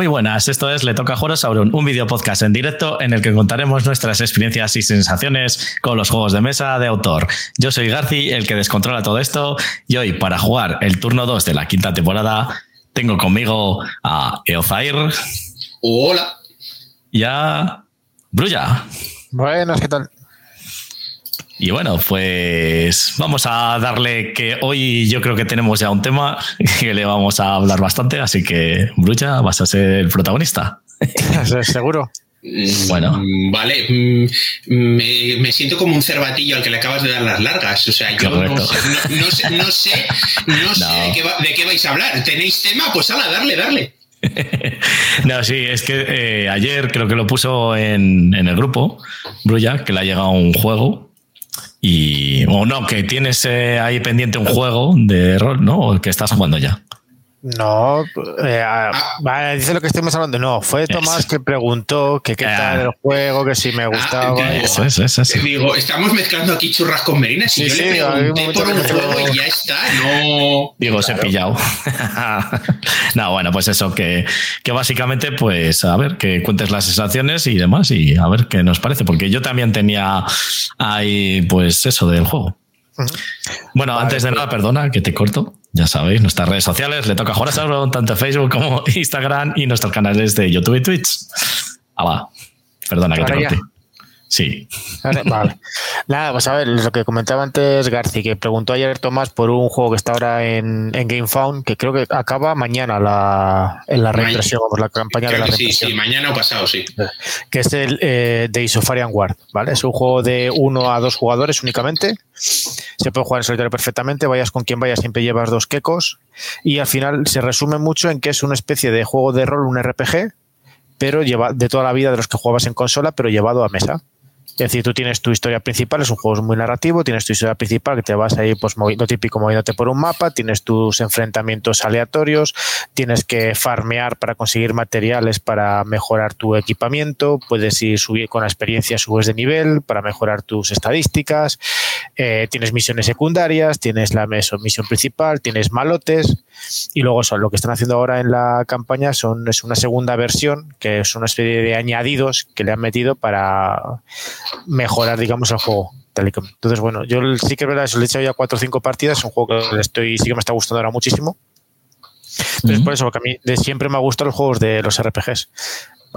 Muy buenas, esto es Le Toca Juego Sauron, un video podcast en directo en el que contaremos nuestras experiencias y sensaciones con los juegos de mesa de autor. Yo soy Garci, el que descontrola todo esto, y hoy para jugar el turno 2 de la quinta temporada tengo conmigo a Eozair. Hola. Y a Brulla. Buenas, ¿qué tal? Y bueno, pues vamos a darle que hoy yo creo que tenemos ya un tema que le vamos a hablar bastante, así que Brucha, vas a ser el protagonista. Seguro. Bueno. Mm, vale, mm, me, me, siento como un cervatillo al que le acabas de dar las largas. O sea, yo no, no, sé, no sé, no sé de, qué de, qué vais a hablar. ¿Tenéis tema? Pues ala, darle, darle. no, sí, es que eh, ayer creo que lo puso en, en el grupo, Brulla, que le ha llegado un juego y, o no, que tienes eh, ahí pendiente un juego de rol, ¿no? O que estás jugando ya. No, eh, ah, dice lo que estamos hablando. No, fue Tomás que preguntó que qué tal el juego, que si me gustaba. Ah, eso, eso, eso, Digo, estamos mezclando aquí churras con merinas. y yo le pregunté por un juego y ya está. No. Digo, se he pillado. no, bueno, pues eso, que, que básicamente, pues a ver, que cuentes las sensaciones y demás y a ver qué nos parece. Porque yo también tenía ahí, pues eso del juego. Bueno, antes de nada, perdona que te corto. Ya sabéis, nuestras redes sociales, le toca jugar a tanto Facebook como Instagram y nuestros canales de YouTube y Twitch. Ah, va. Perdona que te corte. Sí. Vale. Nada, pues a ver, lo que comentaba antes Garci, que preguntó ayer Tomás por un juego que está ahora en, en GameFound, que creo que acaba mañana la, en la reimpresión, por la campaña de la reimpresión. Sí, sí, mañana o pasado, sí. Que es el eh, de Isofarian Guard, ¿vale? Es un juego de uno a dos jugadores únicamente. Se puede jugar en solitario perfectamente, vayas con quien vayas, siempre llevas dos quecos. Y al final se resume mucho en que es una especie de juego de rol, un RPG, pero lleva de toda la vida de los que jugabas en consola, pero llevado a mesa. Es decir, tú tienes tu historia principal, es un juego muy narrativo, tienes tu historia principal que te vas ahí, pues lo típico, moviéndote por un mapa, tienes tus enfrentamientos aleatorios, tienes que farmear para conseguir materiales para mejorar tu equipamiento, puedes ir subir con la experiencia, subes de nivel para mejorar tus estadísticas, eh, tienes misiones secundarias, tienes la misión principal, tienes malotes y luego son lo que están haciendo ahora en la campaña son es una segunda versión que es una especie de añadidos que le han metido para mejorar, digamos, el juego. Entonces, bueno, yo sí que es verdad, le he hecho ya cuatro o cinco partidas, es un juego que estoy, sí que me está gustando ahora muchísimo. Entonces, por eso, porque a mí de siempre me ha gustado los juegos de los RPGs.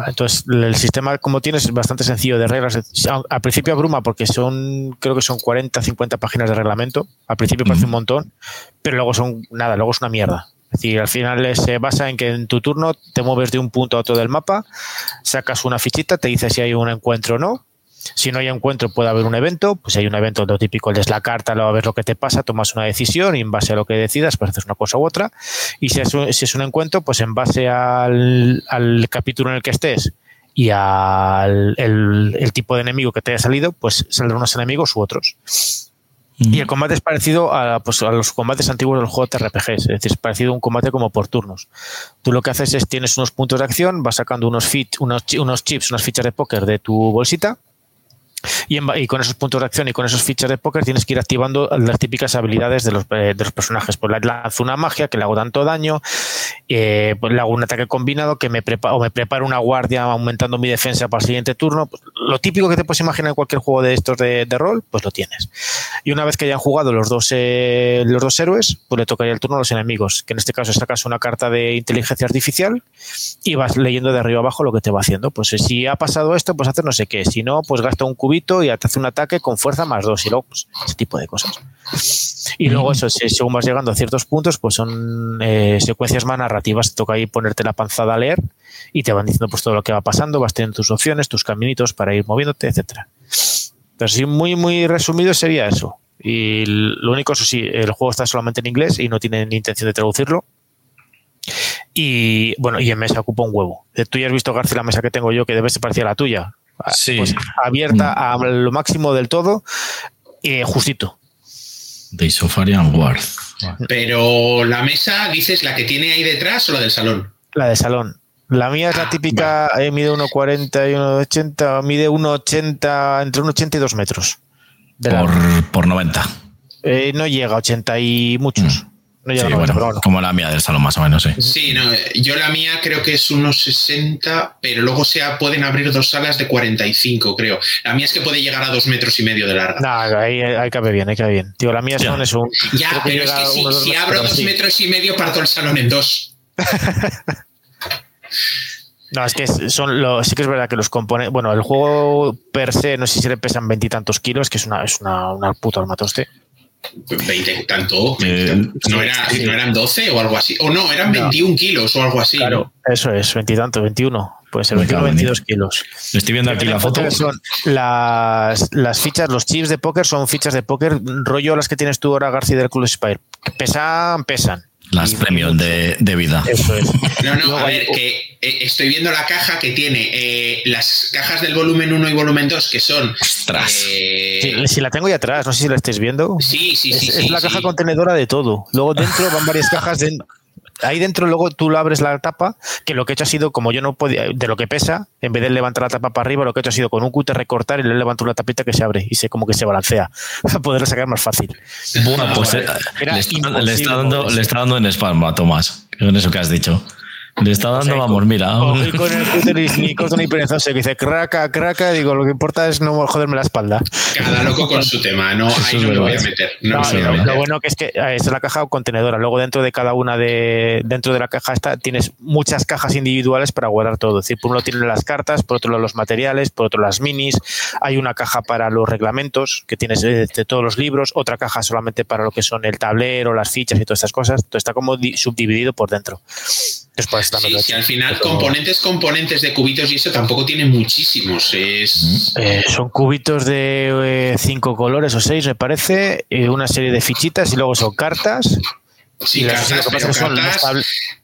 Entonces, el sistema como tienes es bastante sencillo de reglas. Al principio abruma porque son, creo que son 40, 50 páginas de reglamento. Al principio parece un montón, pero luego son nada, luego es una mierda. Es decir, al final se basa en que en tu turno te mueves de un punto a otro del mapa, sacas una fichita, te dice si hay un encuentro o no, si no hay encuentro, puede haber un evento. Pues hay un evento, lo típico, es la carta, lo a ver lo que te pasa, tomas una decisión y en base a lo que decidas, pues haces una cosa u otra. Y si es un, si es un encuentro, pues en base al, capítulo en el que estés y al el, tipo de enemigo que te haya salido, pues saldrán unos enemigos u otros. Y el combate es parecido a, pues, a, los combates antiguos del juego de RPGs, es decir, es parecido a un combate como por turnos. Tú lo que haces es tienes unos puntos de acción, vas sacando unos, fit, unos, unos chips, unas fichas de póker de tu bolsita, y, con esos puntos de acción y con esos fichas de póker tienes que ir activando las típicas habilidades de los, eh, de los personajes. Pues lanzo una magia que le hago tanto daño, eh, pues le hago un ataque combinado que me preparo, o me preparo una guardia aumentando mi defensa para el siguiente turno. Pues, lo típico que te puedes imaginar en cualquier juego de estos de, rol, pues lo tienes. Y una vez que hayan jugado los dos, eh, los dos héroes, pues le tocaría el turno a los enemigos, que en este caso sacas una carta de inteligencia artificial y vas leyendo de arriba abajo lo que te va haciendo. Pues si ha pasado esto, pues hacer no sé qué. Si no, pues gasta un cubito y te hace un ataque con fuerza más dos y luego pues, ese tipo de cosas. Y luego eso, según vas llegando a ciertos puntos, pues son eh, secuencias más narrativas, te toca ahí ponerte la panzada a leer y te van diciendo pues todo lo que va pasando, vas teniendo tus opciones, tus caminitos para ir moviéndote, etcétera. Sí, muy, muy resumido sería eso. Y lo único, eso sí, el juego está solamente en inglés y no tienen intención de traducirlo. Y bueno, y en mesa ocupa un huevo. Tú ya has visto, García, la mesa que tengo yo, que debe ser parecida a la tuya. Sí. Pues, abierta a lo máximo del todo, eh, justito. De Isofarian Ward. Pero la mesa, dices, la que tiene ahí detrás o la del salón? La del salón. La mía es la ah, típica, eh, mide 1,40 y 1,80, mide 1,80, entre 1,80 y 2 metros. por, por 90. Eh, no llega a 80 y muchos. Como la mía del salón más o menos, sí. Sí, no, yo la mía creo que es unos 60, pero luego se pueden abrir dos salas de 45, creo. La mía es que puede llegar a dos metros y medio de larga. No, ahí, ahí cabe bien, ahí cabe bien. Tío, la mía son es un... Ya, pero es que si, abro dos metros y medio parto el salón en dos. No, es que son lo, sí que es verdad que los componentes. Bueno, el juego per se, no sé si le pesan veintitantos kilos, que es una, es una, una puta armatoste. 20 tanto. Eh, no, era, no, eran 12 o algo así. O no, eran 21 kilos o algo así. Claro, eso es, 20 tantos, 21. Puede ser 21 22 kilos. Estoy viendo aquí la foto. Son las, las, fichas, los chips de póker son fichas de póker, rollo las que tienes tú ahora, García del Club Spire. Pesan, pesan. Las premios de, de, vida. Eso es. No, no, a ver, que eh, estoy viendo la caja que tiene eh, las cajas del volumen 1 y volumen 2 que son. Ostras. Eh, si la tengo ahí atrás, no sé si la estáis viendo. Sí, sí, sí. Es, la caja contenedora de todo. Luego dentro van varias cajas de, ahí dentro luego tú lo abres la tapa, que lo que he hecho ha sido, como yo no podía, de lo que pesa, en vez de levantar la tapa para arriba, lo que he hecho ha sido con un cúter recortar y le levanto una tapita que se abre y se como que se balancea para poderla sacar más fácil. Bueno, pues le, está, dando, le está dando en spam a Tomás, con eso que has dicho. Le está dando, vamos, mira. con el cúter ni corto ni perezoso que dice craca, craca, digo, lo que importa es no joderme la espalda. Cada loco con su tema, no, ahí no lo voy a meter. lo, bueno que es que eh, es la caja contenedora. Luego dentro de cada una de, dentro de la caja esta tienes muchas cajas individuales para guardar todo. Es decir, por un lado tienes las cartas, por otro lado los materiales, por otro las minis. Hay una caja para los reglamentos que tienes de, todos los libros, otra caja solamente para lo que son el tablero, las fichas y todas estas cosas. Todo está como subdividido por dentro. Después sí, sí, al final componentes, componentes de cubitos y eso tampoco tiene muchísimos. Es... Eh, son cubitos de eh, cinco colores o seis, me parece, una serie de fichitas y luego son cartas. Sí, cartas,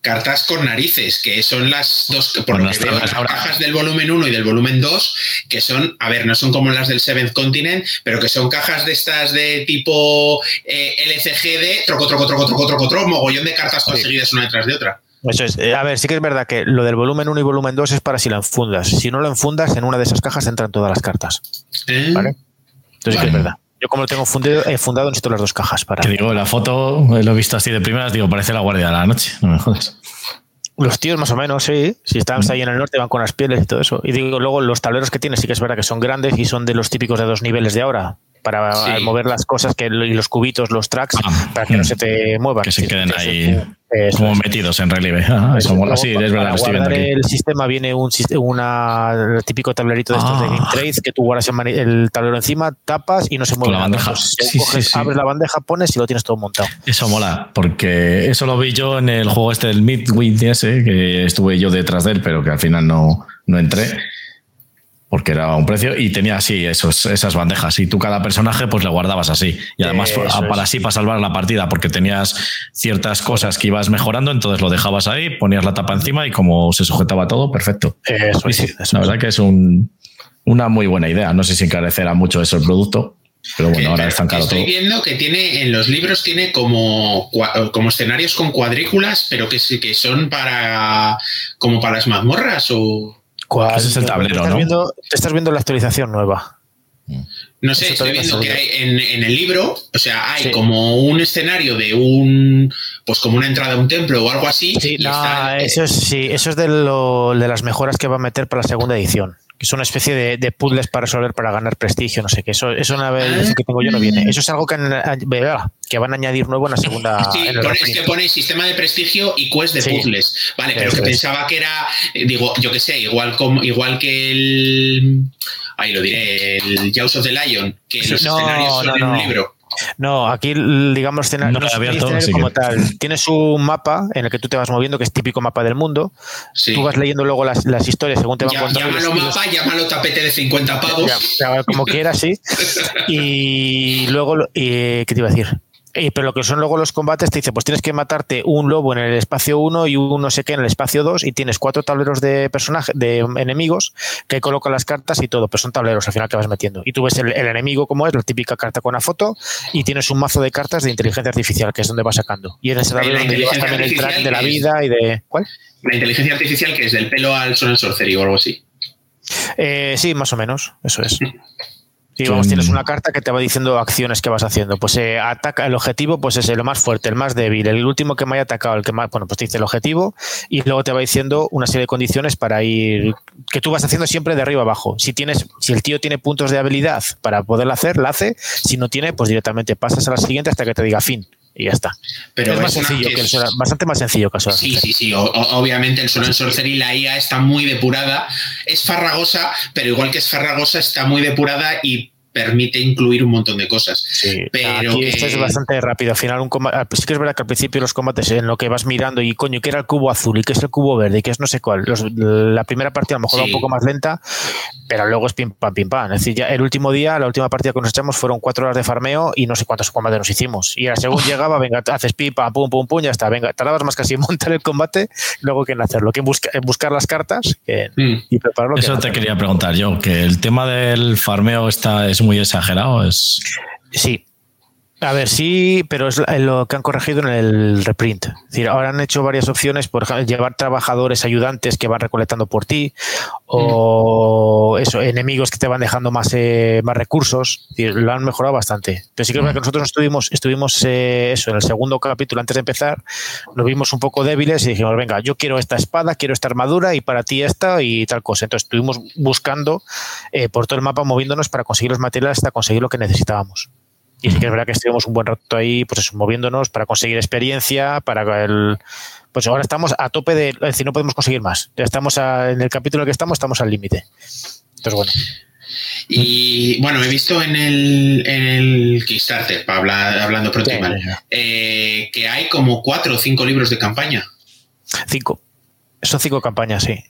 cartas, con narices, que son las dos, por que veo, las cajas del volumen 1 y del volumen 2, que son, a ver, no son como las del Seventh Continent, pero que son cajas de estas de tipo eh, LCG troco, troco, troco, troco, troco, troco, mogollón de cartas conseguidas una detrás de otra. Eso es. Eh, a ver, sí que es verdad que lo del volumen 1 y volumen 2 es para si lo enfundas. Si no lo enfundas, en una de esas cajas entran todas las cartas. ¿Eh? ¿Vale? Entonces sí que es verdad. Yo como lo tengo fundido, he fundado, necesito las dos cajas para... Te digo, la foto, lo he visto así de primeras, digo, parece la guardia de la noche, no me jodas. Los tíos más o menos, sí. Si están ahí en el norte van con las pieles y todo eso. Y digo, luego los tableros que tienes sí que es verdad que son grandes y son de los típicos de dos niveles de ahora para mover las cosas que y los cubitos, los tracks, ah, para que no se te muevan. Que se queden ahí como metidos en relieve. Ah, eso mola. Sí, es verdad, estoy viendo aquí. el sistema viene un una, típico tablerito de estos de Game ah. Trade que tú guardas el tablero encima, tapas y no se mueve. la bandeja. Abres la bandeja, pones y lo tienes todo montado. Eso mola, porque eso lo vi yo en el juego este del Midway ese, que estuve yo detrás de él, pero que al final no, no entré porque era un precio y tenía así esos, esas bandejas. Y tú cada personaje pues le guardabas así. Y además para así para salvar la partida porque tenías ciertas cosas que ibas mejorando entonces lo dejabas ahí ponías la tapa encima y como se sujetaba todo perfecto. La verdad que es un, una muy buena idea. No sé si encarecerá mucho eso el producto pero bueno, ahora están caro Estoy viendo que tiene, en los libros tiene como, como escenarios con cuadrículas, pero que, que son para como para las mazmorras o. Ese es el tablero, ¿no? Viendo, estás viendo la actualización nueva. No sé, estoy viendo que hay en, el libro, o sea, hay como un escenario de un, pues como una entrada a un templo o algo así. Sí, eso es, sí, eso es de, lo, de las mejoras que va a meter para la segunda edición que es una especie de, puzzles para resolver para ganar prestigio, no sé qué. Eso, eso una vez que tengo yo no viene. Eso es algo que, que van a añadir nuevo en la segunda. Sí, es que pone sistema de prestigio y quest de puzzles. Vale, pero que pensaba que era, eh, digo, yo qué sé, igual como, igual que el. Ahí lo diré, el Jaws of the Lion, que los escenarios son en un libro. No, aquí, digamos, no, como tal. Tienes un mapa en el que tú te vas moviendo, que es típico mapa del mundo. Tú vas leyendo luego las, historias según te van contando. Llámalo mapa, llámalo tapete de 50 pavos. como quieras, sí. Y luego, ¿qué te iba a decir? Pero lo que son luego los combates, te dice, pues tienes que matarte un lobo en el espacio 1 y un no sé qué en el espacio 2 y tienes cuatro tableros de personajes, de enemigos que colocan las cartas y todo, pero son tableros al final que vas metiendo. Y tú ves el, enemigo como es, la típica carta con una foto y tienes un mazo de cartas de inteligencia artificial, que es donde vas sacando. Y en ese tablero donde llevas también el track de la vida y de... ¿Cuál? La inteligencia artificial que es del pelo al son sorcery o algo así. Eh, sí, más o menos, eso es. Sí, vamos, tienes una carta que te va diciendo acciones que vas haciendo. Pues eh, ataca el objetivo, pues es lo más fuerte, el más débil, el último que me haya atacado, el que más, bueno, pues te dice el objetivo y luego te va diciendo una serie de condiciones para ir que tú vas haciendo siempre de arriba abajo. Si tienes, si el tío tiene puntos de habilidad para poderla hacer, la hace. Si no tiene, pues directamente pasas a la siguiente hasta que te diga fin y ya está. Pero es, más sencillo que el bastante más sencillo que Sí, sí, sí. obviamente el Solo en Sorcery, la IA está muy depurada. Es farragosa, pero igual que es farragosa, está muy depurada y permite incluir un montón de cosas. Sí, pero aquí esto es bastante rápido. Al final, un combate, sí que es verdad que al principio los combates en lo que vas mirando y coño, ¿qué era el cubo azul y qué es el cubo verde y qué es no sé cuál. la primera partida a lo mejor va un poco más lenta, pero luego es pim pam, pim pam. Es decir, ya el último día, la última partida que nos echamos fueron cuatro horas de farmeo y no sé cuántos combates nos hicimos. Y según llegaba, venga, haces pipa, pum, pum, pum, ya está. Venga, tardabas más casi en montar el combate, luego que en hacerlo, que en, buscar las cartas mm. y prepararlo. Eso te quería preguntar yo, que el tema del farmeo está, es muy exagerado Sí. A ver, sí, pero es lo que han corregido en el reprint. Es decir, ahora han hecho varias opciones, por ejemplo, llevar trabajadores ayudantes que van recolectando por ti, o eso, enemigos que te van dejando más, eh, más recursos. lo han mejorado bastante. Pero sí que es verdad que nosotros estuvimos, estuvimos eh, eso, en el segundo capítulo, antes de empezar, nos vimos un poco débiles y dijimos, venga, yo quiero esta espada, quiero esta armadura y para ti esta y tal cosa. Entonces estuvimos buscando eh, por todo el mapa, moviéndonos para conseguir los materiales hasta conseguir lo que necesitábamos. Y sí que es verdad que estuvimos un buen rato ahí, pues eso, moviéndonos para conseguir experiencia, para el. Pues ahora estamos a tope de. Es decir, no podemos conseguir más. Ya estamos en el capítulo en el que estamos, estamos al límite. Entonces, bueno. Y bueno, he visto en el, en el Kickstarter, para hablar, hablando pronto y mal, eh, que hay como cuatro o cinco libros de campaña. Cinco. Son cinco campañas, sí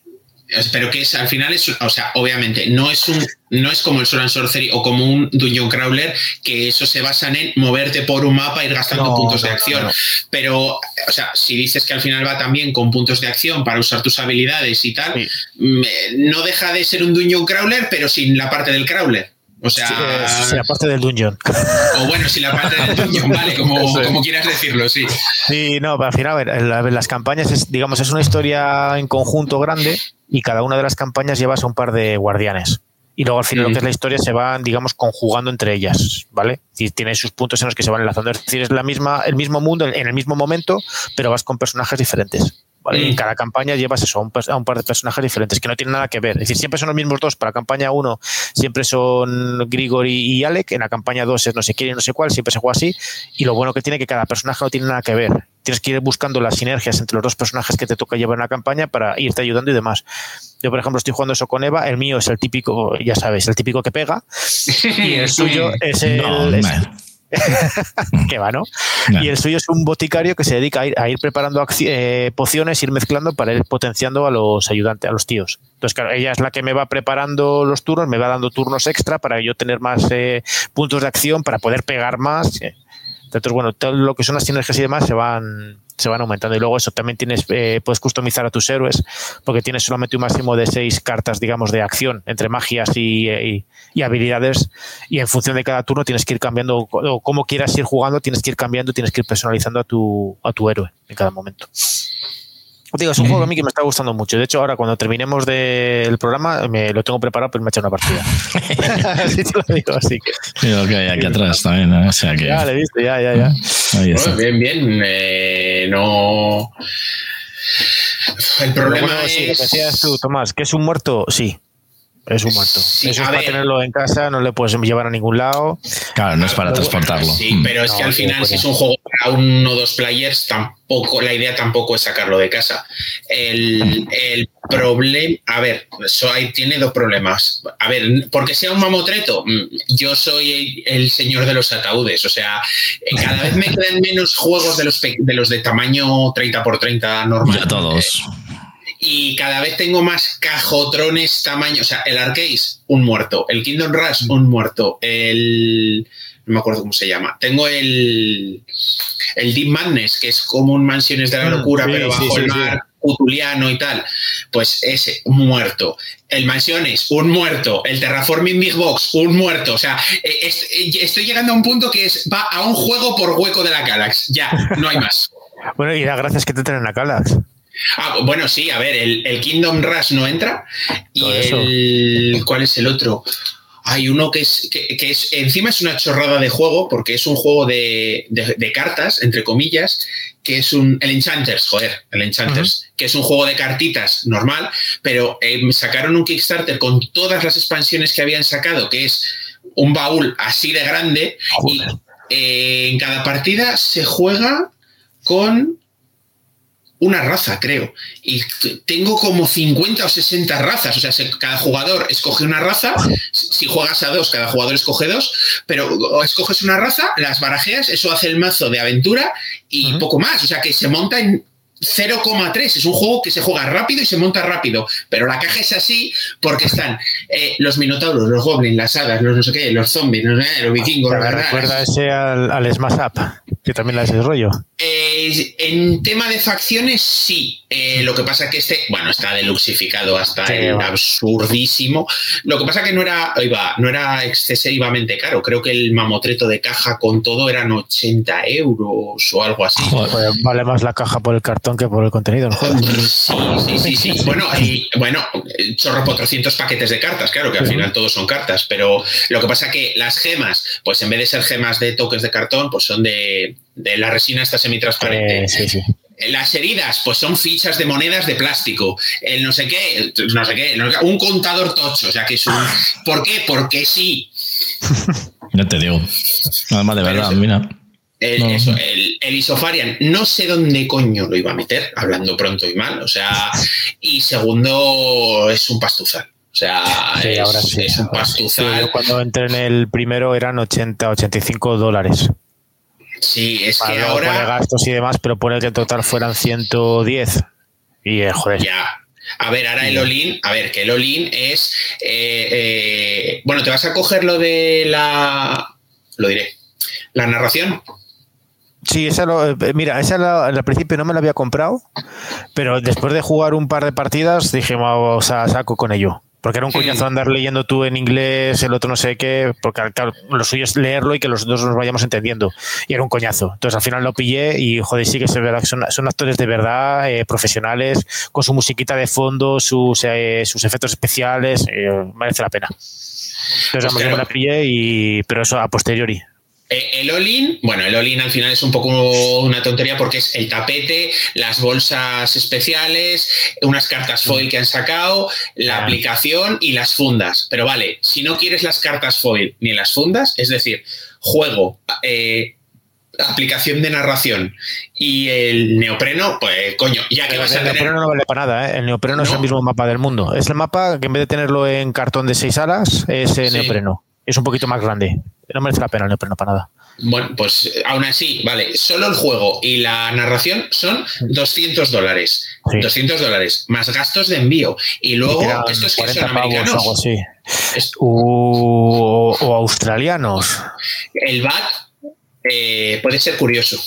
pero que es al final es o sea obviamente no es un no es como el Soul and Sorcery o como un Dungeon Crawler que eso se basan en moverte por un mapa ir gastando puntos de acción. pero o sea si dices que al final va también con puntos de acción para usar tus habilidades y tal no deja de ser un Dungeon Crawler pero sin la parte del crawler o sea, sí, la parte del dungeon. O bueno, si la parte del dungeon, vale, como, quieras decirlo, sí. Sí, no, pero al final, a ver, las campañas, es, digamos, es una historia en conjunto grande y cada una de las campañas llevas a un par de guardianes. Y luego al final lo que es la historia se van, digamos, conjugando entre ellas, ¿vale? Y tiene sus puntos en los que se van enlazando. Es decir, es la misma, el mismo mundo en el mismo momento, pero vas con personajes diferentes. En cada campaña llevas eso, a un, par de personajes diferentes que no tienen nada que ver. Es decir, siempre son los mismos dos. Para campaña 1 siempre son Grigori y Alec. En la campaña 2 es no sé quién y no sé cuál. Siempre se juega así. Y lo bueno que tiene que cada personaje no tiene nada que ver. Tienes que ir buscando las sinergias entre los dos personajes que te toca llevar en la campaña para irte ayudando y demás. Yo, por ejemplo, estoy jugando eso con Eva. El mío es el típico, ya sabes, el típico que pega. Y el suyo es el. que va, ¿no? Y el suyo es un boticario que se dedica a ir, preparando eh, pociones, ir mezclando para ir potenciando a los ayudantes, a los tíos. Entonces, claro, ella es la que me va preparando los turnos, me va dando turnos extra para yo tener más eh, puntos de acción, para poder pegar más. Entonces, bueno, todo lo que son las sinergias y demás se van se van aumentando. Y luego eso también tienes, eh, puedes customizar a tus héroes, porque tienes solamente un máximo de seis cartas, digamos, de acción entre magias y, habilidades. Y en función de cada turno tienes que ir cambiando, o como quieras ir jugando, tienes que ir cambiando, tienes que ir personalizando a tu, a tu héroe en cada momento. Digo, es un juego a mí que me está gustando mucho. De hecho, ahora cuando terminemos del programa, me lo tengo preparado, pero me he una partida. así te lo digo, así que. Que hay aquí atrás también, ¿no? O sea que... Ya, le viste, ya, ya, ya. bien, bien. Eh, no. El problema es. Sí, lo que decías tú, Tomás, que es un muerto, sí. Es un muerto. Eso es para tenerlo en casa, no le puedes llevar a ningún lado. Claro, no es para transportarlo. Sí, mm. pero es que al final, si es un juego para uno o dos players, tampoco, la idea tampoco es sacarlo de casa. El, problema, a ver, eso ahí tiene dos problemas. A ver, porque sea un mamotreto, mm, yo soy el señor de los ataúdes. O sea, cada vez me quedan menos juegos de los de, los de tamaño 30 por 30 normal. Ya todos y cada vez tengo más cajotrones tamaño. O sea, el Arcade, un muerto. El Kingdom Rush, un muerto. El. No me acuerdo cómo se llama. Tengo el. El Deep Madness, que es como un Mansiones de la mm, Locura, pero bajo el mar, cutuliano y tal. Pues ese, un muerto. El Mansiones, un muerto. El Terraforming Big Box, un muerto. O sea, eh, eh, estoy llegando a un punto que es va a un juego por hueco de la Galaxy. Ya, no hay más. bueno, y la gracia es que te traen a Galaxy. Ah, bueno, sí, a ver, el, Kingdom Rush no entra. Y el. ¿Cuál es el otro? hay uno que es, que, es, encima es una chorrada de juego, porque es un juego de, cartas, entre comillas, que es un, el Enchanters, joder, el Enchanters, que es un juego de cartitas normal, pero eh, sacaron un Kickstarter con todas las expansiones que habían sacado, que es un baúl así de grande, y eh, en cada partida se juega con una raza, creo. Y tengo como 50 o 60 razas. O sea, cada jugador escoge una raza. Si juegas a dos, cada jugador escoge dos. Pero escoges una raza, las barajeas, eso hace el mazo de aventura y poco más. O sea, que se monta en 0,3. Es un juego que se juega rápido y se monta rápido. Pero la caja es así porque están eh, los minotauros, los goblins, las hadas, los no sé qué, los zombies, los vikingos. recuerda ese al, al Smash Up, que también la desarrollo. Eh, en tema de facciones, sí. Eh, lo que pasa que este, bueno, está deluxificado hasta el absurdísimo. Lo que pasa que no era, iba, no era excesivamente caro. Creo que el mamotreto de caja con todo eran 80 euros o algo así. vale más la caja por el cartón que por el contenido. Sí, sí, sí, sí. bueno, y bueno, chorro 400 paquetes de cartas, claro, que al final todos son cartas. Pero lo que pasa que las gemas, pues en vez de ser gemas de toques de cartón, pues son de de la resina esta semitransparente. Eh, eh, las heridas, pues son fichas de monedas de plástico. El no sé qué, no sé qué, un contador tocho. O sea que es un. ¿Por qué? Porque sí. Ya te digo. Nada más de verdad, mira. El, eso, el, Isofarian, no sé dónde coño lo iba a meter, hablando pronto y mal. O sea, y segundo, es un pastuzal. O sea, es, ahora es, un pastuzal. cuando entré en el primero eran 80, 85 dólares. Sí, es que ahora. Pone gastos y demás, pero pone que en total fueran 110. Y eh, joder. Ya. A ver, ahora el Olin, a ver, que el Olin es. Eh, eh, bueno, te vas a coger lo de la. Lo diré. La narración. Sí, esa lo, mira, esa al principio no me la había comprado, pero después de jugar un par de partidas dije, vamos a saco con ello. Porque era un coñazo andar leyendo tú en inglés, el otro no sé qué, porque lo suyo es leerlo y que los dos nos vayamos entendiendo. Y era un coñazo. Entonces al final lo pillé y joder, sí que es verdad que son, actores de verdad, eh, profesionales, con su musiquita de fondo, sus, eh, sus efectos especiales, eh, merece la pena. Entonces pues me la pillé, y, pero eso a posteriori. Eh, el all bueno, el all al final es un poco una tontería porque es el tapete, las bolsas especiales, unas cartas foil que han sacado, la aplicación y las fundas. Pero vale, si no quieres las cartas foil ni las fundas, es decir, juego, eh, aplicación de narración y el neopreno, pues coño, ya que vas a tener... El neopreno no vale para nada, ¿eh? el neopreno es el mismo mapa del mundo. Es el mapa que en vez de tenerlo en cartón de seis alas, es neopreno. Es un poquito más grande no merece la pena el neopreno para nada. Bueno, pues aún así, vale, solo el juego y la narración son 200 dólares. 200 dólares, más gastos de envío. Y luego, estos que son americanos. Algo así. o, australianos. El VAT eh, puede ser curioso.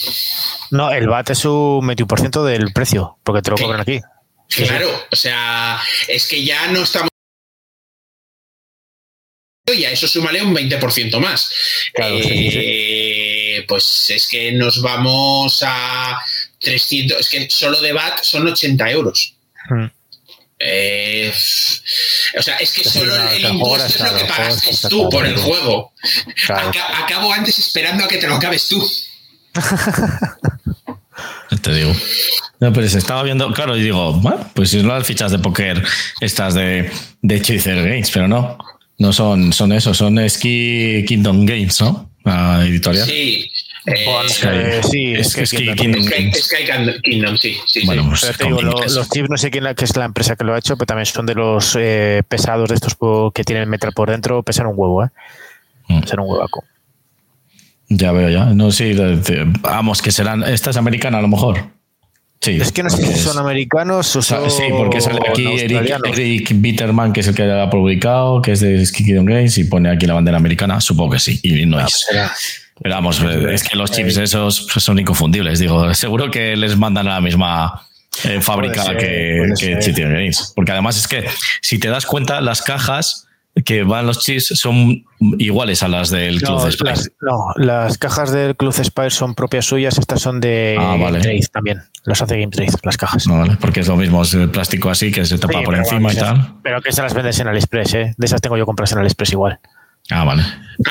No, el VAT es un 21% del precio, porque te lo cobran aquí. Claro, o sea, es que ya no estamos y a eso súmale un 20% más. Eh, pues es que nos vamos a 300, es que solo de VAT son 80 euros. Hmm. Eh, o sea, es que solo el, impuesto es lo que pagaste tú por el juego. Acabo antes esperando a que te lo acabes tú. te digo. No, pues estaba viendo, claro, y digo, bueno, pues si no las fichas de póker estas de, de Chaser Games, pero no. No son, son eso, son Ski Kingdom Games, ¿no? La editorial. Sí. Eh, sí, es, que Sky Kingdom, Kingdom, sí. sí, bueno, Pues los, chips no sé quién que es la empresa que lo ha hecho, pero también son de los eh, pesados de estos que tienen metal por dentro, pesan un huevo, ¿eh? Mm. Pesan un huevaco. Ya veo, ya. No, sí, vamos, que serán. Esta es americana a lo mejor es que no sé si son americanos o son. Sí, porque sale aquí Eric, Bitterman, que es el que ha publicado, que es de Skikidon Games, y pone aquí la bandera americana. Supongo que sí, y no ah, es. Pues Pero vamos, es que los chips esos son inconfundibles. Digo, seguro que les mandan a la misma eh, fábrica que, que Games. Porque además es que, si te das cuenta, las cajas que van los chips son iguales a las del Club Spire. no, las cajas del Club Spire son propias suyas, estas son de ah, también. Las hace Game Trade, las cajas. No, vale, porque es lo mismo, es el plástico así que se tapa por encima y tal. Pero que se las vendes en AliExpress, ¿eh? De esas tengo yo compras en AliExpress igual. Ah, vale.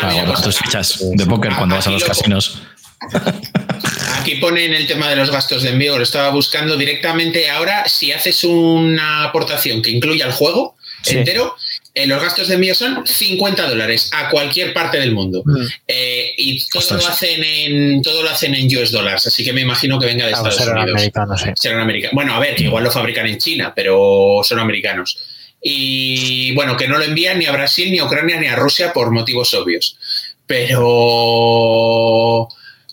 Ah, tus pues, fichas de póker cuando vas a los casinos. Aquí ponen el tema de los gastos de envío, lo estaba buscando directamente. Ahora, si haces una aportación que incluya el juego entero, eh, los gastos de envío son 50 dólares a cualquier parte del mundo. Mm. Eh, y todo lo, hacen en, todo lo hacen en US dólares, así que me imagino que venga de Estados Unidos. Serán americanos. Bueno, a ver, que igual lo fabrican en China, pero son americanos. Y bueno, que no lo envían ni a Brasil, ni a Ucrania, ni a Rusia por motivos obvios. Pero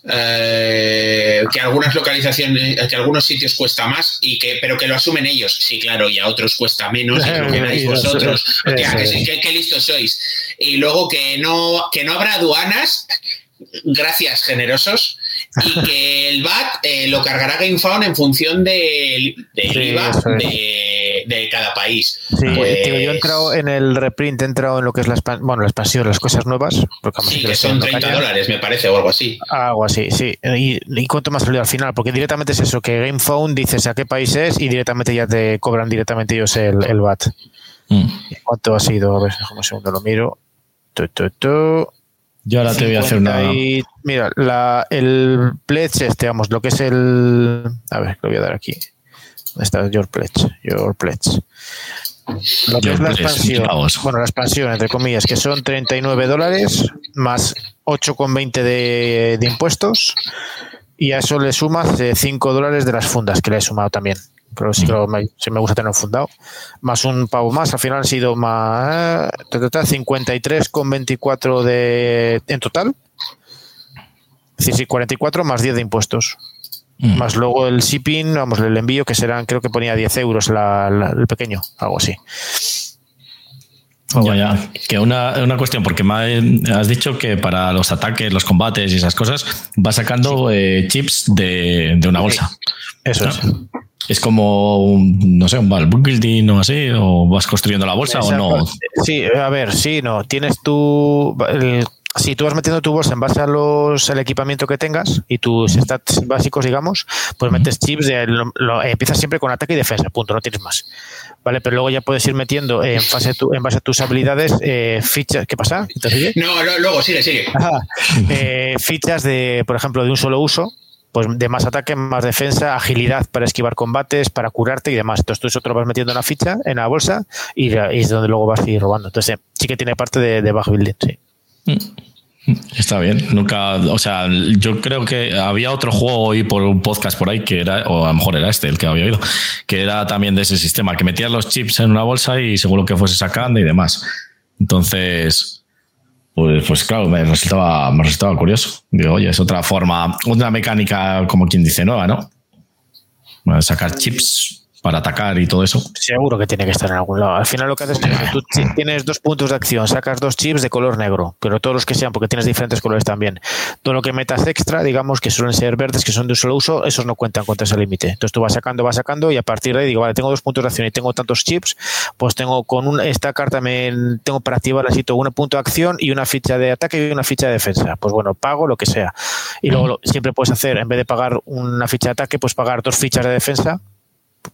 eh, que algunas localizaciones, que algunos sitios cuesta más, y que, pero que lo asumen ellos. Sí, claro, y a otros cuesta menos, y lo que vosotros. que, listos sois. Y luego que no, que no habrá aduanas, gracias generosos, y que el VAT eh, lo cargará GameFound en función del IVA de, cada país. Sí, pues yo he entrado en el reprint, he entrado en lo que es la, bueno, la expansión, las cosas nuevas. sí, que son 30 dólares, me parece, o algo así. Algo así, sí. ¿Y, cuánto más salido al final? Porque directamente es eso, que GameFound dices a qué país es y directamente ya te cobran directamente ellos el, el VAT. Mm. ¿Cuánto ha sido? A ver, un segundo lo miro. Tu, tu, tu. Yo ahora te voy a hacer una. mira, la, el pledge, este, vamos, lo que es el. A ver, lo voy a dar aquí. ¿Dónde está Your Pledge? Your Pledge. Lo que es la expansión. Bueno, la expansión, entre comillas, que son 39 dólares más 8,20 de, de impuestos. Y a eso le sumas 5 dólares de las fundas que le he sumado también pero sí que me, me gusta tener fundado. Más un pavo más, al final han sido más 53,24 de en total. Sí, sí, 44 más 10 de impuestos. Mm. Más luego el shipping, vamos, el envío que serán, creo que ponía 10 euros el pequeño, algo así. Ya, ya. Que una, una, cuestión, porque me has dicho que para los ataques, los combates y esas cosas, va sacando eh, chips de, de, una bolsa. Eso es es como, un, no sé, un building o así, o vas construyendo la bolsa o no. Sí, a ver, sí, no. Tienes tu. Si tú vas metiendo tu bolsa en base a los el equipamiento que tengas y tus stats básicos, digamos, pues metes chips de empiezas siempre con ataque y defensa, punto, no tienes más. Vale, pero luego ya puedes ir metiendo en tu, en base a tus habilidades eh, fichas. ¿Qué pasa? No, luego sigue, sigue. Eh, fichas de, por ejemplo, de un solo uso, pues de más ataque, más defensa, agilidad para esquivar combates, para curarte y demás. Entonces tú eso te lo vas metiendo en la ficha, en la bolsa, y, es donde luego vas a ir robando. Entonces sí que tiene parte de, de building, sí. Mm. Está bien, nunca, o sea, yo creo que había otro juego hoy por un podcast por ahí que era, o a lo mejor era este el que había oído, que era también de ese sistema, que metías los chips en una bolsa y seguro que fuese sacando y demás. Entonces, pues, pues, claro, me resultaba, me resultaba curioso. Digo, oye, es otra forma, una mecánica, como quien dice, nueva, ¿no? Sacar chips para atacar y todo eso. Seguro que tiene que estar en algún lado. Al final lo que haces es que tú tienes dos puntos de acción, sacas dos chips de color negro, pero todos los que sean, porque tienes diferentes colores también. Todo lo que metas extra, digamos que suelen ser verdes, que son de un solo uso, esos no cuentan contra ese límite. Entonces tú vas sacando, vas sacando y a partir de ahí digo, vale, tengo dos puntos de acción y tengo tantos chips, pues tengo con esta carta me tengo para activar necesito un punto de acción y una ficha de ataque y una ficha de defensa. Pues bueno, pago lo que sea. Y luego siempre puedes hacer, en vez de pagar una ficha de ataque, pues pagar dos fichas de defensa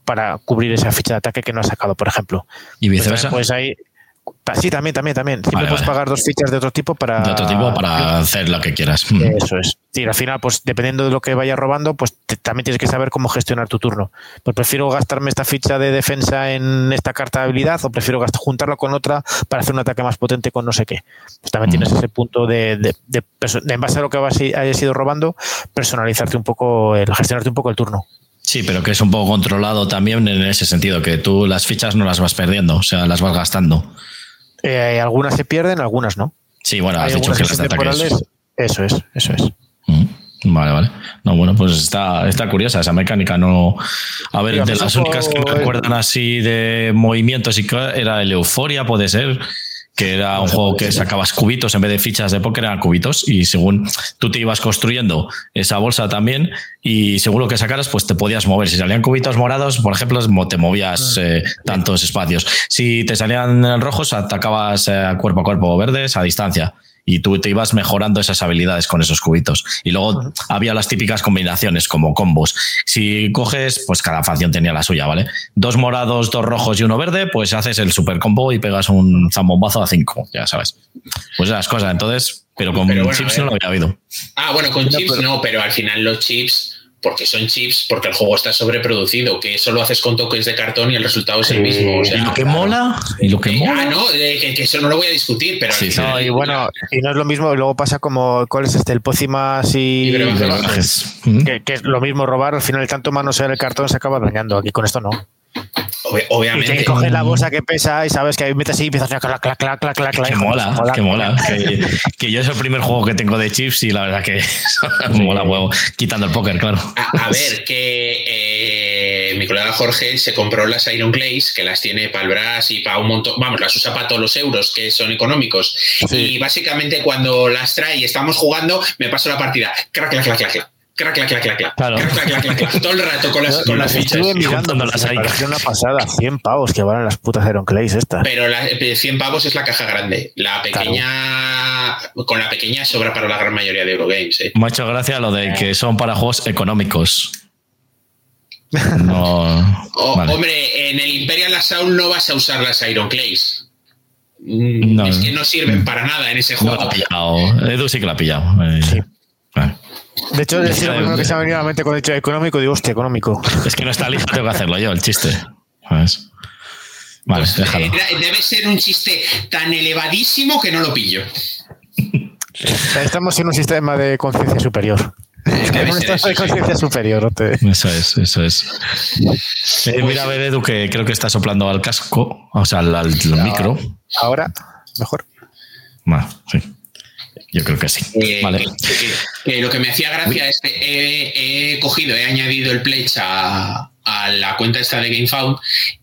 para cubrir esa ficha de ataque que no has sacado, por ejemplo. Y viceversa. Pues ahí, Sí, también, también, también. Siempre puedes pagar dos fichas de otro tipo para. De otro tipo para hacer lo que quieras. Eso es. Y al final, pues dependiendo de lo que vayas robando, pues también tienes que saber cómo gestionar tu turno. Pues prefiero gastarme esta ficha de defensa en esta carta de habilidad o prefiero gastar, juntarlo con otra para hacer un ataque más potente con no sé qué. Pues también tienes mm. ese punto de, de, de, en base a lo que hayas ido robando, personalizarte un poco, el, gestionarte un poco el turno. Sí, pero que es un poco controlado también en ese sentido, que tú las fichas no las vas perdiendo, o sea, las vas gastando. Eh, algunas se pierden, algunas no. Sí, bueno, has dicho que las temporales. Eso es, eso es. Mm, vale, vale. No, bueno, pues está, está curiosa esa mecánica. No, a ver, de las únicas que me recuerdan así de movimientos y que era el Euforia, puede ser que era un juego que sacabas cubitos en vez de fichas de póker, eran cubitos y según tú te ibas construyendo esa bolsa también y según lo que sacaras, pues te podías mover. Si salían cubitos morados, por ejemplo, te movías eh, tantos espacios. Si te salían rojos, atacabas eh, cuerpo a cuerpo verdes a distancia. Y tú te ibas mejorando esas habilidades con esos cubitos. Y luego había las típicas combinaciones como combos. Si coges, pues cada facción tenía la suya, ¿vale? Dos morados, dos rojos y uno verde, pues haces el super combo y pegas un zambombazo a cinco, ya sabes. Pues esas cosas. Entonces, pero con chips no lo había habido. Ah, bueno, con chips no, pero al final los chips porque son chips, porque el juego está sobreproducido, que eso lo haces con tokens de cartón y el resultado es el mismo. y lo que mola, y lo que eh, mola. Ah, no, que, eso no lo voy a discutir, pero. Sí, y bueno, y no es lo mismo, y luego pasa como, ¿cuál es este? El Pócimas y. que, que, es lo mismo robar, al final tanto manosear el cartón se acaba dañando. Aquí con esto no. Obviamente. Y que coges la bolsa que pesa y sabes que ahí metes y empiezas a clac, clac, clac, clac, clac, Que mola, que mola. Que, yo es el primer juego que tengo de chips y la verdad que mola huevo. Quitando el póker, claro. A, ver, que eh, mi colega Jorge se compró las Iron Glaze, que las tiene para el Brass y para un montón. Vamos, las usa para todos los euros, que son económicos. Y básicamente cuando las trae y estamos jugando, me paso la partida. Clac, clac, clac, clac, clac Crac, clac, clac, clac, clac. Claro. Crac, clac, clac, clac, Todo el rato con las, con las fichas. Estuve mirando las hay. una pasada, 100 pavos que valen las putas Iron Clays estas. Pero la, 100 pavos es la caja grande. La pequeña, claro. con la pequeña sobra para la gran mayoría de Eurogames. ¿eh? Muchas gracias lo de que son para juegos económicos. No. vale. Hombre, en el Imperial Assault no vas a usar las Iron Clays. Mm, no, es que no sirven para nada en ese juego. No la ha pillado. Edu sí que la ha pillado. Eh, sí. De hecho, es lo primero que se ha venido a la mente con el hecho económico, digo, hostia, económico. Es que no está listo, tengo que hacerlo yo, el chiste. ¿Sabes? Vale, pues, déjalo. Eh, debe ser un chiste tan elevadísimo que no lo pillo. Estamos en un sistema de conciencia superior. Debe un estado de conciencia superior. Te... Eso es, eso es. Eh, pues, mira, ver, Edu, que creo que está soplando al casco, o sea, al, al micro. Ahora, mejor. Bueno, sí. Yo creo que sí. Eh, vale. que, lo que me hacía gracia es que he, he cogido, he añadido el pledge a, a, la cuenta esta de GameFound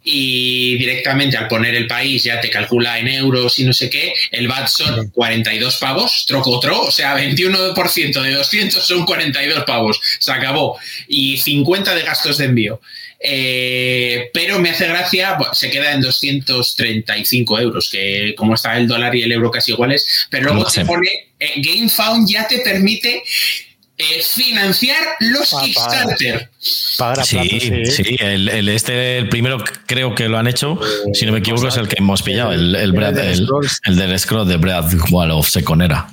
y directamente al poner el país ya te calcula en euros y no sé qué, el VAT son 42 pavos, troco otro, o sea, 21% de 200 son 42 pavos, se acabó, y 50 de gastos de envío. Eh, pero me hace gracia, se queda en 235 euros, que como está el dólar y el euro casi iguales, pero luego se pone, eh, GameFound ya te permite eh, financiar los Kickstarter. sí, sí, el, este, el primero creo que lo han hecho, si no me equivoco, es el que hemos pillado, el, el, Brad, el, el del Scroll de Brad Wall Seconera.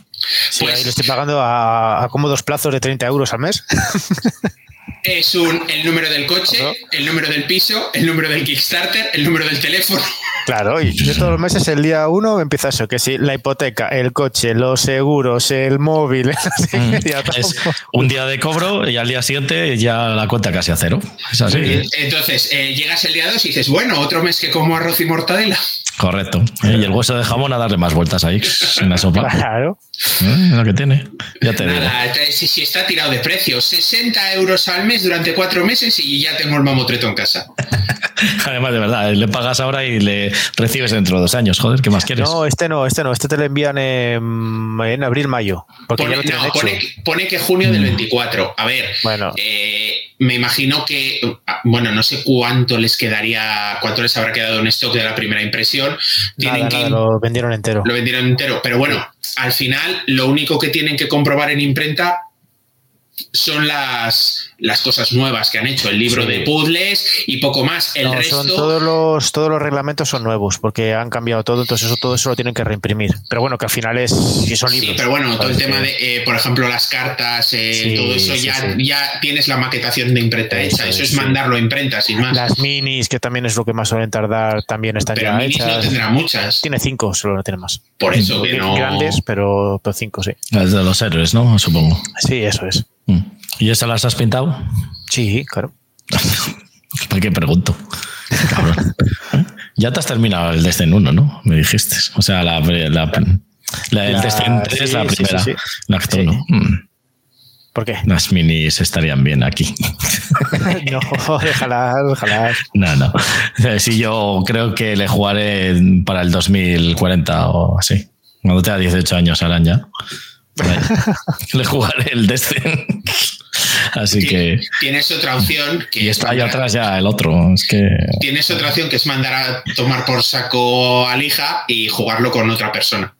Sí, pues, ahí lo estoy pagando a, a, como dos plazos de 30 euros al mes. Es un, el número del coche, el número del piso, el número del Kickstarter, el número del teléfono. Claro, y de todos los meses, el día uno empieza eso, que si la hipoteca, el coche, los seguros, el móvil. Mm, es un día de cobro y al día siguiente ya la cuenta casi a cero. Es así. Entonces, eh, llegas el día dos y dices, bueno, otro mes que como arroz y mortadela. Correcto. ¿Eh? Y el hueso de jamón a darle más vueltas ahí en la sopa. Claro. ¿Eh? Lo que tiene. Ya te Nada, si, si, está tirado de precio. 60 euros al mes durante cuatro meses y ya tengo el mamotreto en casa. Además, de verdad, le pagas ahora y le recibes dentro de dos años. Joder, ¿qué más quieres? No, este no, este no. Este te lo envían en, en abril, mayo. Porque pone, ya lo no, pone, pone, que junio del 24. A ver. Bueno. Eh, me imagino que, bueno, no sé cuánto les quedaría, cuánto les habrá quedado en stock de la primera impresión. Tienen nada, que, nada, lo vendieron entero. Lo vendieron entero, pero bueno, al final lo único que tienen que comprobar en imprenta son las, las cosas nuevas que han hecho, el libro sí. de puzzles y poco más. El no, resto. Son todos, los, todos los reglamentos son nuevos porque han cambiado todo, entonces eso todo eso lo tienen que reimprimir. Pero bueno, que al final es. Si son libros. Sí, pero bueno, todo el tema de, eh, por ejemplo, las cartas, eh, sí, todo eso sí, ya, ya tienes la maquetación de imprenta hecha. Eso, es mandarlo a imprenta, sin más. Las minis, que también es lo que más suelen tardar, también están pero ya minis hechas. no tendrá muchas. Tiene cinco, solo no tiene más. Por eso que no. Grandes, pero, pero cinco, sí. Es de los héroes, ¿no? Supongo. Sí, eso es. Mm. ¿Y esas las has pintado? Sí, claro. ¿Para qué pregunto? Cabrón. ya te has terminado el Destiny 1, ¿no? Me dijiste. O sea, la, la, el Destiny 3 es la primera. Sí, sí, sí. La acto 1. Mm. ¿Por qué? Las minis estarían bien aquí. no, déjalas, déjalas. No, no. Si yo creo que le jugaré para el 2040 o así. Cuando tenga 18 años harán ya. le jugaré el Destiny. Así que. Tienes otra opción. Que y está ahí atrás ya el otro. Es que. Tienes otra opción que es mandar a tomar por saco a Lija y jugarlo con otra persona.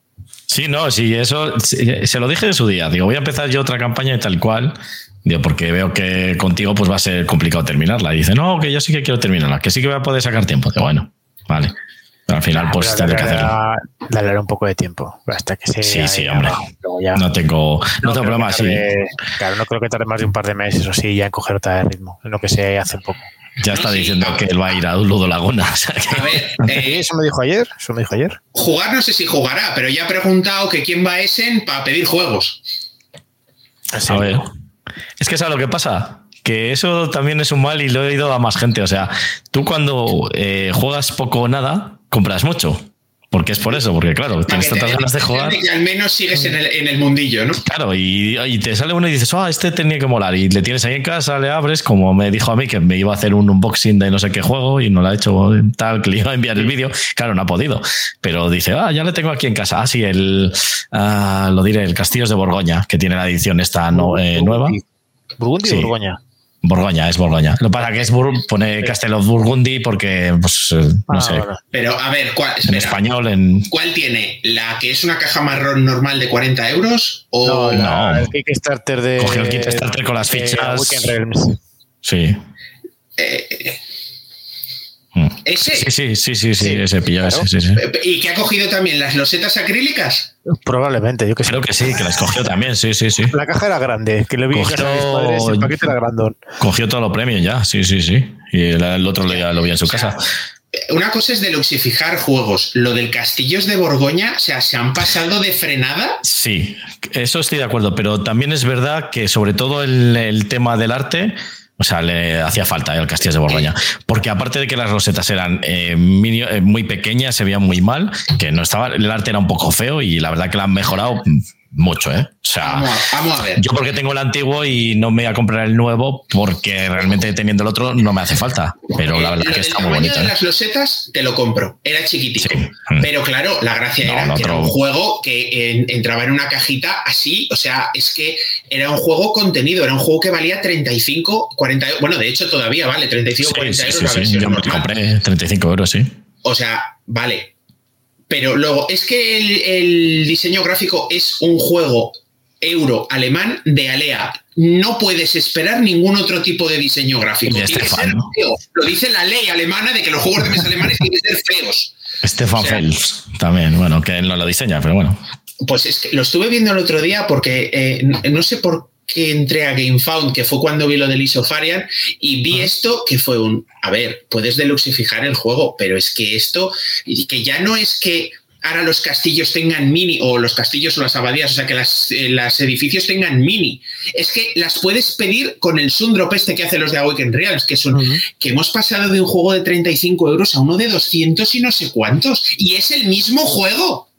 Sí, no, sí, eso se lo dije en su día. Digo, voy a empezar yo otra campaña y tal cual. Digo, porque veo que contigo pues va a ser complicado terminarla. Y dice, no, que yo sí que quiero terminarla, que sí que voy a poder sacar tiempo. Digo, bueno, vale. Pero al final, pues tendré que hacerlo. Darle un poco de tiempo hasta que se. Sí, sí, hombre. no tengo, no, tengo problema. Sí. Claro, no creo que tarde más de un par de meses o sí ya en coger otra de ritmo, en lo que se hace un poco. Ya está diciendo que él va a ir a Ludo Laguna. A ver, eh, eso me dijo ayer. Eso me dijo ayer. Jugar no sé si jugará, pero ya ha preguntado que quién va a Essen para pedir juegos. A ver. Es que ¿sabes lo que pasa? Que eso también es un mal y lo he oído a más gente. O sea, tú cuando eh, juegas poco o nada, compras mucho. Porque es por eso, porque claro, tienes tantas ganas de jugar. Que al menos sigues en el, en el mundillo, ¿no? Claro, y, te sale uno y dices, ah, este tenía que molar. Y le tienes ahí en casa, le abres, como me dijo a mí que me iba a hacer un unboxing de no sé qué juego y no lo ha hecho tal, que le iba a enviar el vídeo. Claro, no ha podido. Pero dice, ah, ya le tengo aquí en casa. Ah, sí, el, ah, lo diré, el Castillos de Borgoña, que tiene la edición esta eh, nueva. ¿Burgundy o Borgoña? Borgoña, es Borgoña. Lo para que es pone Castel of Burgundy porque, pues, no ah, sé. Pero, a ver, ¿cuál, en español, en... ¿cuál tiene? ¿La que es una caja marrón normal de 40 euros? O no, el Kickstarter de. Cogió el Kickstarter con las fichas. Sí. Eh. ¿Ese? Sí, sí, sí, sí, sí, ese pilló ese, sí, sí. ¿Y que ha cogido también las losetas acrílicas? Probablemente, yo que Creo que sí, que las cogió también, sí, sí, sí. La caja era grande, que le vi cogió... a mis padres, el paquete era grandón. Cogió todos los premios ya, sí, sí, sí. Y el, otro lo, ya lo vi en su casa. Una cosa es de luxificar juegos. Lo del Castillos de Borgoña, o sea, ¿se han pasado de frenada? Sí, eso estoy de acuerdo, pero también es verdad que sobre todo el, el tema del arte o sea, le hacía falta el Castillo de Borgoña. Porque aparte de que las rosetas eran eh, eh, muy pequeñas, se veían muy mal, que no estaba, el arte era un poco feo y la verdad que lo han mejorado mucho, ¿eh? O sea, vamos a, ver. yo porque tengo el antiguo y no me voy a comprar el nuevo porque realmente teniendo el otro no me hace falta. Pero la verdad es que está muy bonito. de ¿eh? las losetas te lo compro. Era chiquitito. Mm. Pero claro, la gracia era que era un juego que entraba en una cajita así. O sea, es que era un juego contenido. Era un juego que valía 35, 40 Bueno, de hecho todavía vale 35, 40 euros. Sí, yo me compré 35 euros, sí. O sea, vale, pero luego, es que el, diseño gráfico es un juego euro alemán de Alea. No puedes esperar ningún otro tipo de diseño gráfico. Lo dice la ley alemana de que los juegos de mesa alemanes tienen que ser feos. Stefan Fels también, bueno, que él no lo diseña, pero bueno. Pues es que lo estuve viendo el otro día porque eh, no sé por que entré a GameFound, que fue cuando vi lo del Isofarian, y vi esto que fue un, a ver, puedes deluxificar el juego, pero es que esto, que ya no es que ahora los castillos tengan mini, o los castillos o las abadías, o sea, que las, eh, edificios tengan mini. Es que las puedes pedir con el Sundrop este que hace los de Awaken Reals, que son, que hemos pasado de un juego de 35 euros a uno de 200 y no sé cuántos, y es el mismo juego.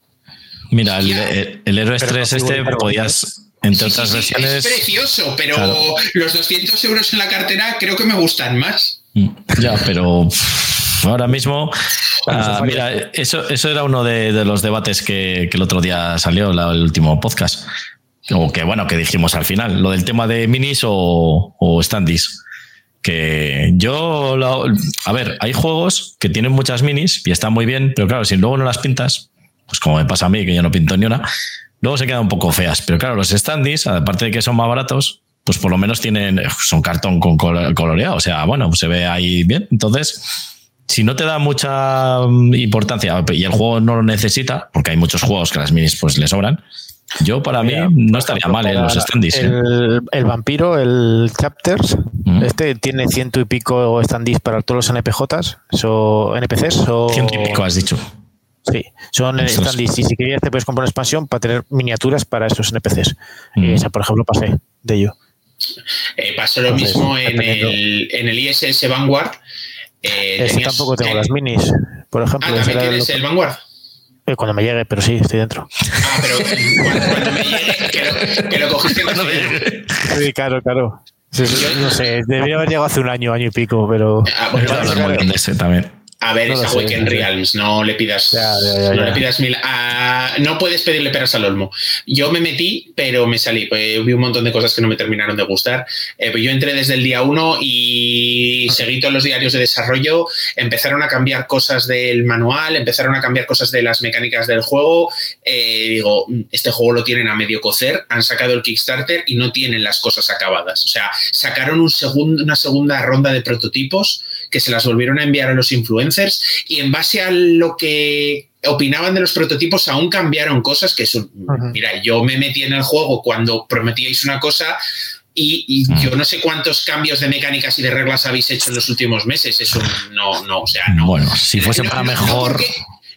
Mira, el, el, Héroe 3 este podías entre otras versiones. Es precioso, pero los 200 euros en la cartera creo que me gustan más. Mm, ya, pero ahora mismo. Ah, mira, eso, eso era uno de, los debates que, el otro día salió, el último podcast. O que bueno, que dijimos al final, lo del tema de minis o, o standees. Que yo, a ver, hay juegos que tienen muchas minis y están muy bien, pero claro, si luego no las pintas, pues como me pasa a mí, que yo no pinto ni una, Luego se quedan un poco feas, pero claro, los standees, aparte de que son más baratos, pues por lo menos tienen, son cartón con coloreado, o sea, bueno, se ve ahí bien. Entonces, si no te da mucha mm, importancia y el juego no lo necesita, porque hay muchos juegos que las minis pues le sobran, yo para mí no estaría mal en los standees. ¿eh? El, vampiro, el Chapters, este tiene ciento y pico standees para todos los NPJs, o NPCs. O... Ciento y pico has dicho. Sí, son standees. Y si querías, te puedes comprar una expansión para tener miniaturas para esos NPCs. Mm. Esa, por ejemplo, pasé de ello. Eh, pasó lo mismo en el, en el, ISS Vanguard. Eh, este tampoco tengo las minis, por ejemplo. Ah, ¿también tienes el Vanguard? Eh, cuando me llegue, pero sí, estoy dentro. Ah, pero cuando, me llegue, que lo, que lo cogiste cuando me llegue. Sí, claro, claro. no sé, debería haber llegado hace un año, año y pico, pero. Ah, bueno, claro, claro. ese también. A ver, esa Awaken Realms, no le pidas, no le pidas mil. no puedes pedirle peras al olmo. Yo me metí, pero me salí. Pues, vi un montón de cosas que no me terminaron de gustar. Eh, pues yo entré desde el día uno y seguí todos los diarios de desarrollo. Empezaron a cambiar cosas del manual, empezaron a cambiar cosas de las mecánicas del juego. Eh, digo, este juego lo tienen a medio cocer. Han sacado el Kickstarter y no tienen las cosas acabadas. O sea, sacaron un segundo, una segunda ronda de prototipos que se las volvieron a enviar a los influencers y en base a lo que opinaban de los prototipos aún cambiaron cosas que son, mira, yo me metí en el juego cuando prometíais una cosa y, mm. yo no sé cuántos cambios de mecánicas y de reglas habéis hecho en los últimos meses. Eso no, no, o sea, no. Bueno, si fuese para mejor.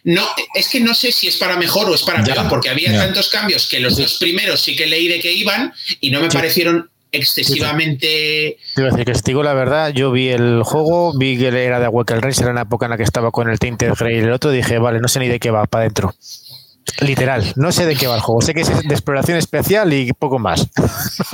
No, es que no sé si es para mejor o es para peor, porque había tantos cambios que los dos primeros sí que leí de que iban y no me parecieron excesivamente. Te iba a decir que te digo la verdad, yo vi el juego, vi que era de Awaken Race, era la época en la que estaba con el Tainted Grey y el otro, dije, vale, no sé ni de qué va, para adentro. Literal, no sé de qué va el juego. Sé que es de exploración especial y poco más.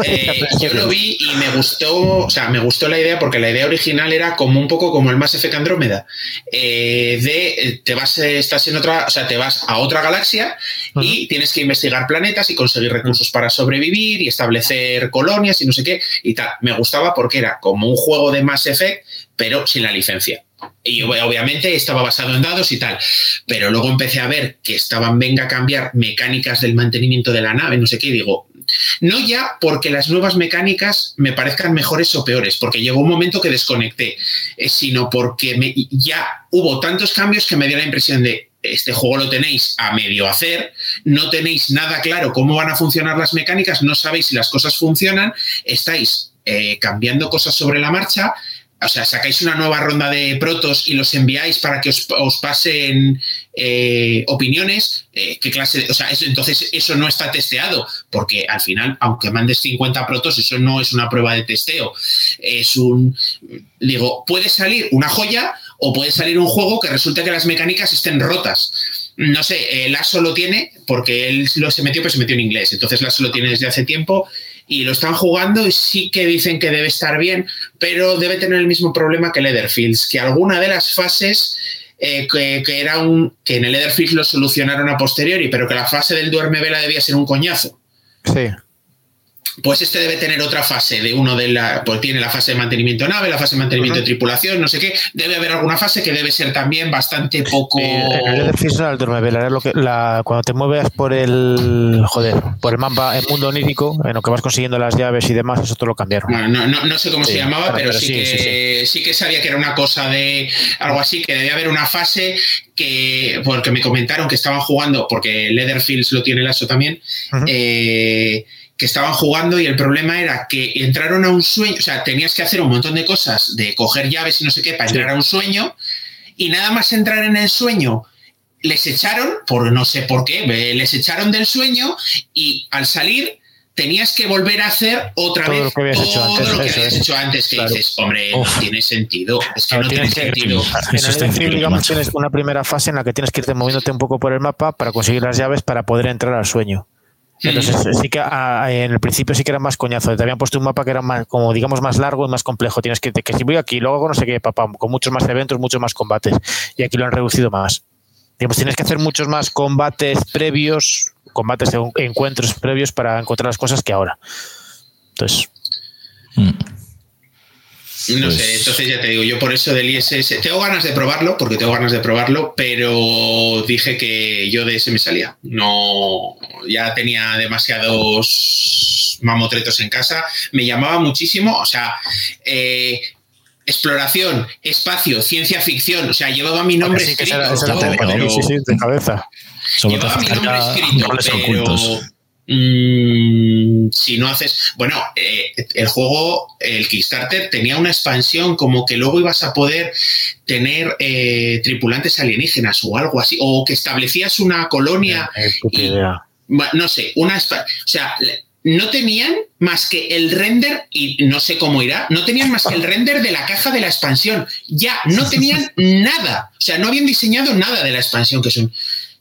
Eh, yo lo vi y me gustó, o sea, me gustó la idea porque la idea original era como un poco como el Mass Effect Andrómeda. Eh, de eh, te vas, estás en otra, o sea, te vas a otra galaxia y tienes que investigar planetas y conseguir recursos para sobrevivir y establecer colonias y no sé qué y tal. Me gustaba porque era como un juego de Mass Effect, pero sin la licencia. Y obviamente estaba basado en dados y tal. Pero luego empecé a ver que estaban, venga a cambiar mecánicas del mantenimiento de la nave, no sé qué, digo, no ya porque las nuevas mecánicas me parezcan mejores o peores, porque llegó un momento que desconecté, eh, sino porque ya hubo tantos cambios que me dio la impresión de, este juego lo tenéis a medio hacer, no tenéis nada claro cómo van a funcionar las mecánicas, no sabéis si las cosas funcionan, estáis eh, cambiando cosas sobre la marcha o sea, sacáis una nueva ronda de protos y los enviáis para que os, pasen eh, opiniones, eh, ¿qué clase o sea, eso, entonces eso no está testeado, porque al final, aunque mandes 50 protos, eso no es una prueba de testeo. Es un, digo, puede salir una joya o puede salir un juego que resulte que las mecánicas estén rotas. No sé, el ASO lo tiene porque él lo se metió, pero se metió en inglés. Entonces ASO lo tiene desde hace tiempo y lo están jugando y sí que dicen que debe estar bien, pero debe tener el mismo problema que Leatherfields, que alguna de las fases eh, que, era un que en el Leatherfields lo solucionaron a posteriori, pero que la fase del duerme vela debía ser un coñazo. Sí pues este debe tener otra fase de uno de la, pues tiene la fase de mantenimiento nave, la fase de mantenimiento de tripulación, no sé qué, debe haber alguna fase que debe ser también bastante poco. el el lo que, la, cuando te mueves por el, joder, por el mapa, el mundo onírico, en lo que vas consiguiendo las llaves y demás, eso todo lo cambiaron. no, no, no, sé cómo se llamaba, pero, sí, que, sí, que sabía que era una cosa de algo así, que debía haber una fase que, porque me comentaron que estaban jugando, porque Leatherfields lo tiene el ASO también, eh, que estaban jugando y el problema era que entraron a un sueño, o sea, tenías que hacer un montón de cosas, de coger llaves y no sé qué, para entrar a un sueño, y nada más entrar en el sueño, les echaron, por no sé por qué, les echaron del sueño y al salir tenías que volver a hacer otra vez lo que habías hecho antes, lo que habías hecho antes, que dices, hombre, no tiene sentido, es que no, tiene sentido. En el digamos, tienes una primera fase en la que tienes que irte moviéndote un poco por el mapa para conseguir las llaves para poder entrar al sueño. Entonces sí que ah, en el principio sí que era más coñazo. Te habían puesto un mapa que era más, como digamos, más largo y más complejo. Tienes que, que si voy aquí, luego no sé qué, papá, con muchos más eventos, muchos más combates. Y aquí lo han reducido más. Digamos, tienes que hacer muchos más combates previos, combates de encuentros previos para encontrar las cosas que ahora. Entonces. Mm. No sé, pues entonces ya te digo, yo por eso del ISS, tengo ganas de probarlo, porque tengo ganas de probarlo, pero dije que yo de ese me salía. No, ya tenía demasiados mamotretos en casa, me llamaba muchísimo, o sea, eh, exploración, espacio, ciencia ficción, o sea, llevaba mi nombre escrito. de cabeza. Llevaba mi nombre escrito, Mm, si no haces. Bueno, eh, el juego, el Kickstarter, tenía una expansión como que luego ibas a poder tener eh, tripulantes alienígenas o algo así, o que establecías una colonia. no sé, una. O sea, no tenían más que el render, y no sé cómo irá, no tenían más que el render de la caja de la expansión. Ya, no tenían nada. O sea, no habían diseñado nada de la expansión, que es un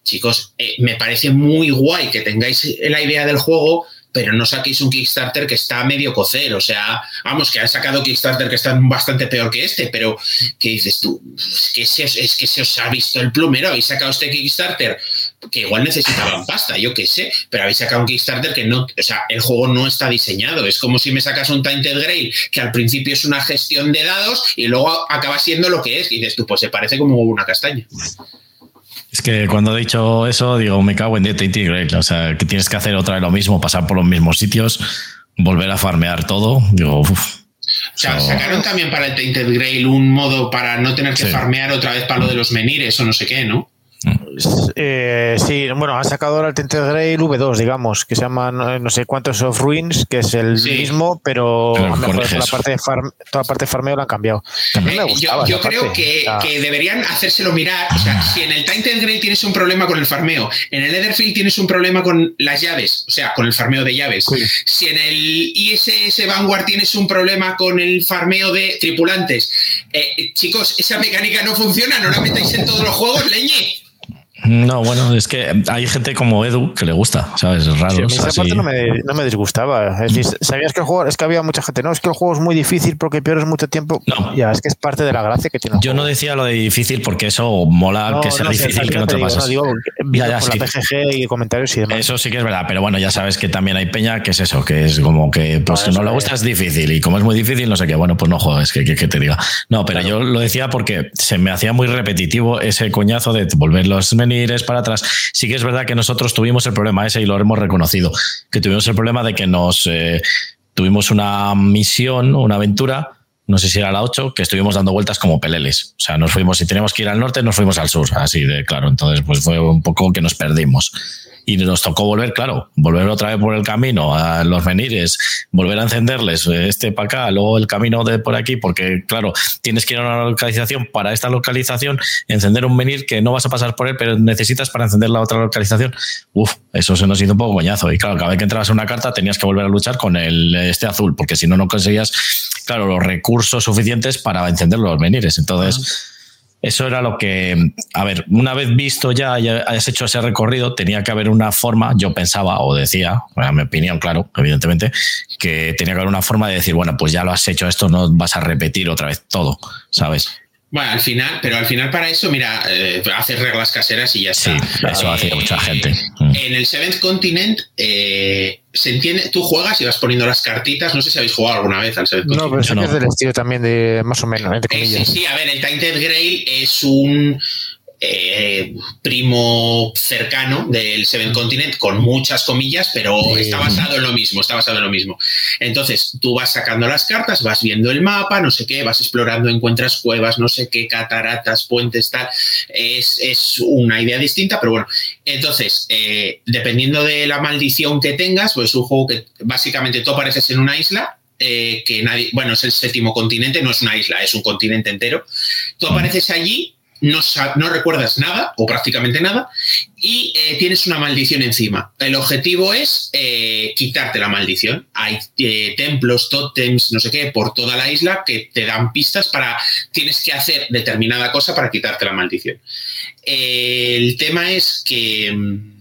chicos, eh, me parece muy guay que tengáis la idea del juego, pero no saquéis un Kickstarter que está medio cocer. O sea, vamos, que han sacado Kickstarter que están bastante peor que este, pero ¿qué dices tú? Es que se, es que se os ha visto el plumero, habéis sacado este Kickstarter que igual necesitaban pasta, yo qué sé, pero habéis sacado un Kickstarter que no, o sea, el juego no está diseñado. Es como si me sacas un Tainted Grail que al principio es una gestión de dados y luego acaba siendo lo que es. Y dices tú, pues se parece como una castaña. Es que cuando he dicho eso, digo, me cago en Tainted Grail. O sea, que tienes que hacer otra vez lo mismo, pasar por los mismos sitios, volver a farmear todo. Digo, uff. O sea, sacaron también para el Tainted Grail un modo para no tener que farmear otra vez para lo de los menires o no sé qué, ¿no? Eh, sí, bueno, han sacado ahora el Tinted Grail V2, digamos, que se llama no sé cuántos of Ruins, que es el mismo, pero, la parte de farm, toda la parte de farmeo la han cambiado. Eh, yo, creo que, deberían hacérselo mirar. O sea, si en el Tinted Grail tienes un problema con el farmeo, en el Etherfield tienes un problema con las llaves, o sea, con el farmeo de llaves. Si en el ISS Vanguard tienes un problema con el farmeo de tripulantes, eh, chicos, esa mecánica no funciona, no la metáis en todos los juegos, leñe. No, bueno, es que hay gente como Edu que le gusta, ¿sabes? Es raro. esa parte no me, disgustaba. Es decir, sabías que el juego, es que había mucha gente, no, es que el juego es muy difícil porque pierdes mucho tiempo. No. Ya, es que es parte de la gracia que tiene. Yo no decía lo de difícil porque eso mola que sea difícil que no te pases. digo, ya, ya, la PGG y comentarios y demás. Eso sí que es verdad, pero bueno, ya sabes que también hay peña que es eso, que es como que pues no, no le gusta es difícil y como es muy difícil, no sé qué, bueno, pues no juegues, que, que, te diga. No, pero yo lo decía porque se me hacía muy repetitivo ese coñazo de volver los menires para atrás sí que es verdad que nosotros tuvimos el problema ese y lo hemos reconocido, que tuvimos el problema de que nos eh, tuvimos una misión, una aventura, no sé si era la 8, que estuvimos dando vueltas como peleles. O sea, nos fuimos, si teníamos que ir al norte, nos fuimos al sur, así de claro. Entonces, pues fue un poco que nos perdimos y nos tocó volver, claro, volver otra vez por el camino a los menires, volver a encenderles este para acá, luego el camino de por aquí, porque claro, tienes que ir a una localización para esta localización, encender un menir que no vas a pasar por él, pero necesitas para encender la otra localización. Uf, eso se nos hizo un poco coñazo. Y claro, cada vez que entrabas en una carta tenías que volver a luchar con el este azul, porque si no, no conseguías, claro, los recursos suficientes para encender los menires. Entonces. Eso era lo que, a ver, una vez visto ya, ya hayas hecho ese recorrido, tenía que haber una forma, yo pensaba o decía, a mi opinión, claro, evidentemente, que tenía que haber una forma de decir, bueno, pues ya lo has hecho esto, no vas a repetir otra vez todo, ¿sabes? Bueno, al final, pero al final para eso, mira, eh, haces reglas caseras y ya está. Sí, eso hacía mucha eh, gente. Mm. En el Seventh Continent eh, se entiende, tú juegas y vas poniendo las cartitas, no sé si habéis jugado alguna vez al Seventh no, Continent. No, pero es del estilo también de más o menos. sí, sí, a ver, el Tainted Grail es un eh, primo cercano del Seven Continent, con muchas comillas, pero está basado en lo mismo, está basado en lo mismo. Entonces, tú vas sacando las cartas, vas viendo el mapa, no sé qué, vas explorando, encuentras cuevas, no sé qué, cataratas, puentes, tal. Es, una idea distinta, pero bueno. Entonces, eh, dependiendo de la maldición que tengas, pues es un juego que básicamente tú apareces en una isla, eh, que nadie, bueno, es el séptimo continente, no es una isla, es un continente entero. Tú apareces allí no, recuerdas nada o prácticamente nada y eh, tienes una maldición encima. El objetivo es eh, quitarte la maldición. Hay eh, templos, tótems, no sé qué, por toda la isla que te dan pistas para tienes que hacer determinada cosa para quitarte la maldición. el tema es que mm,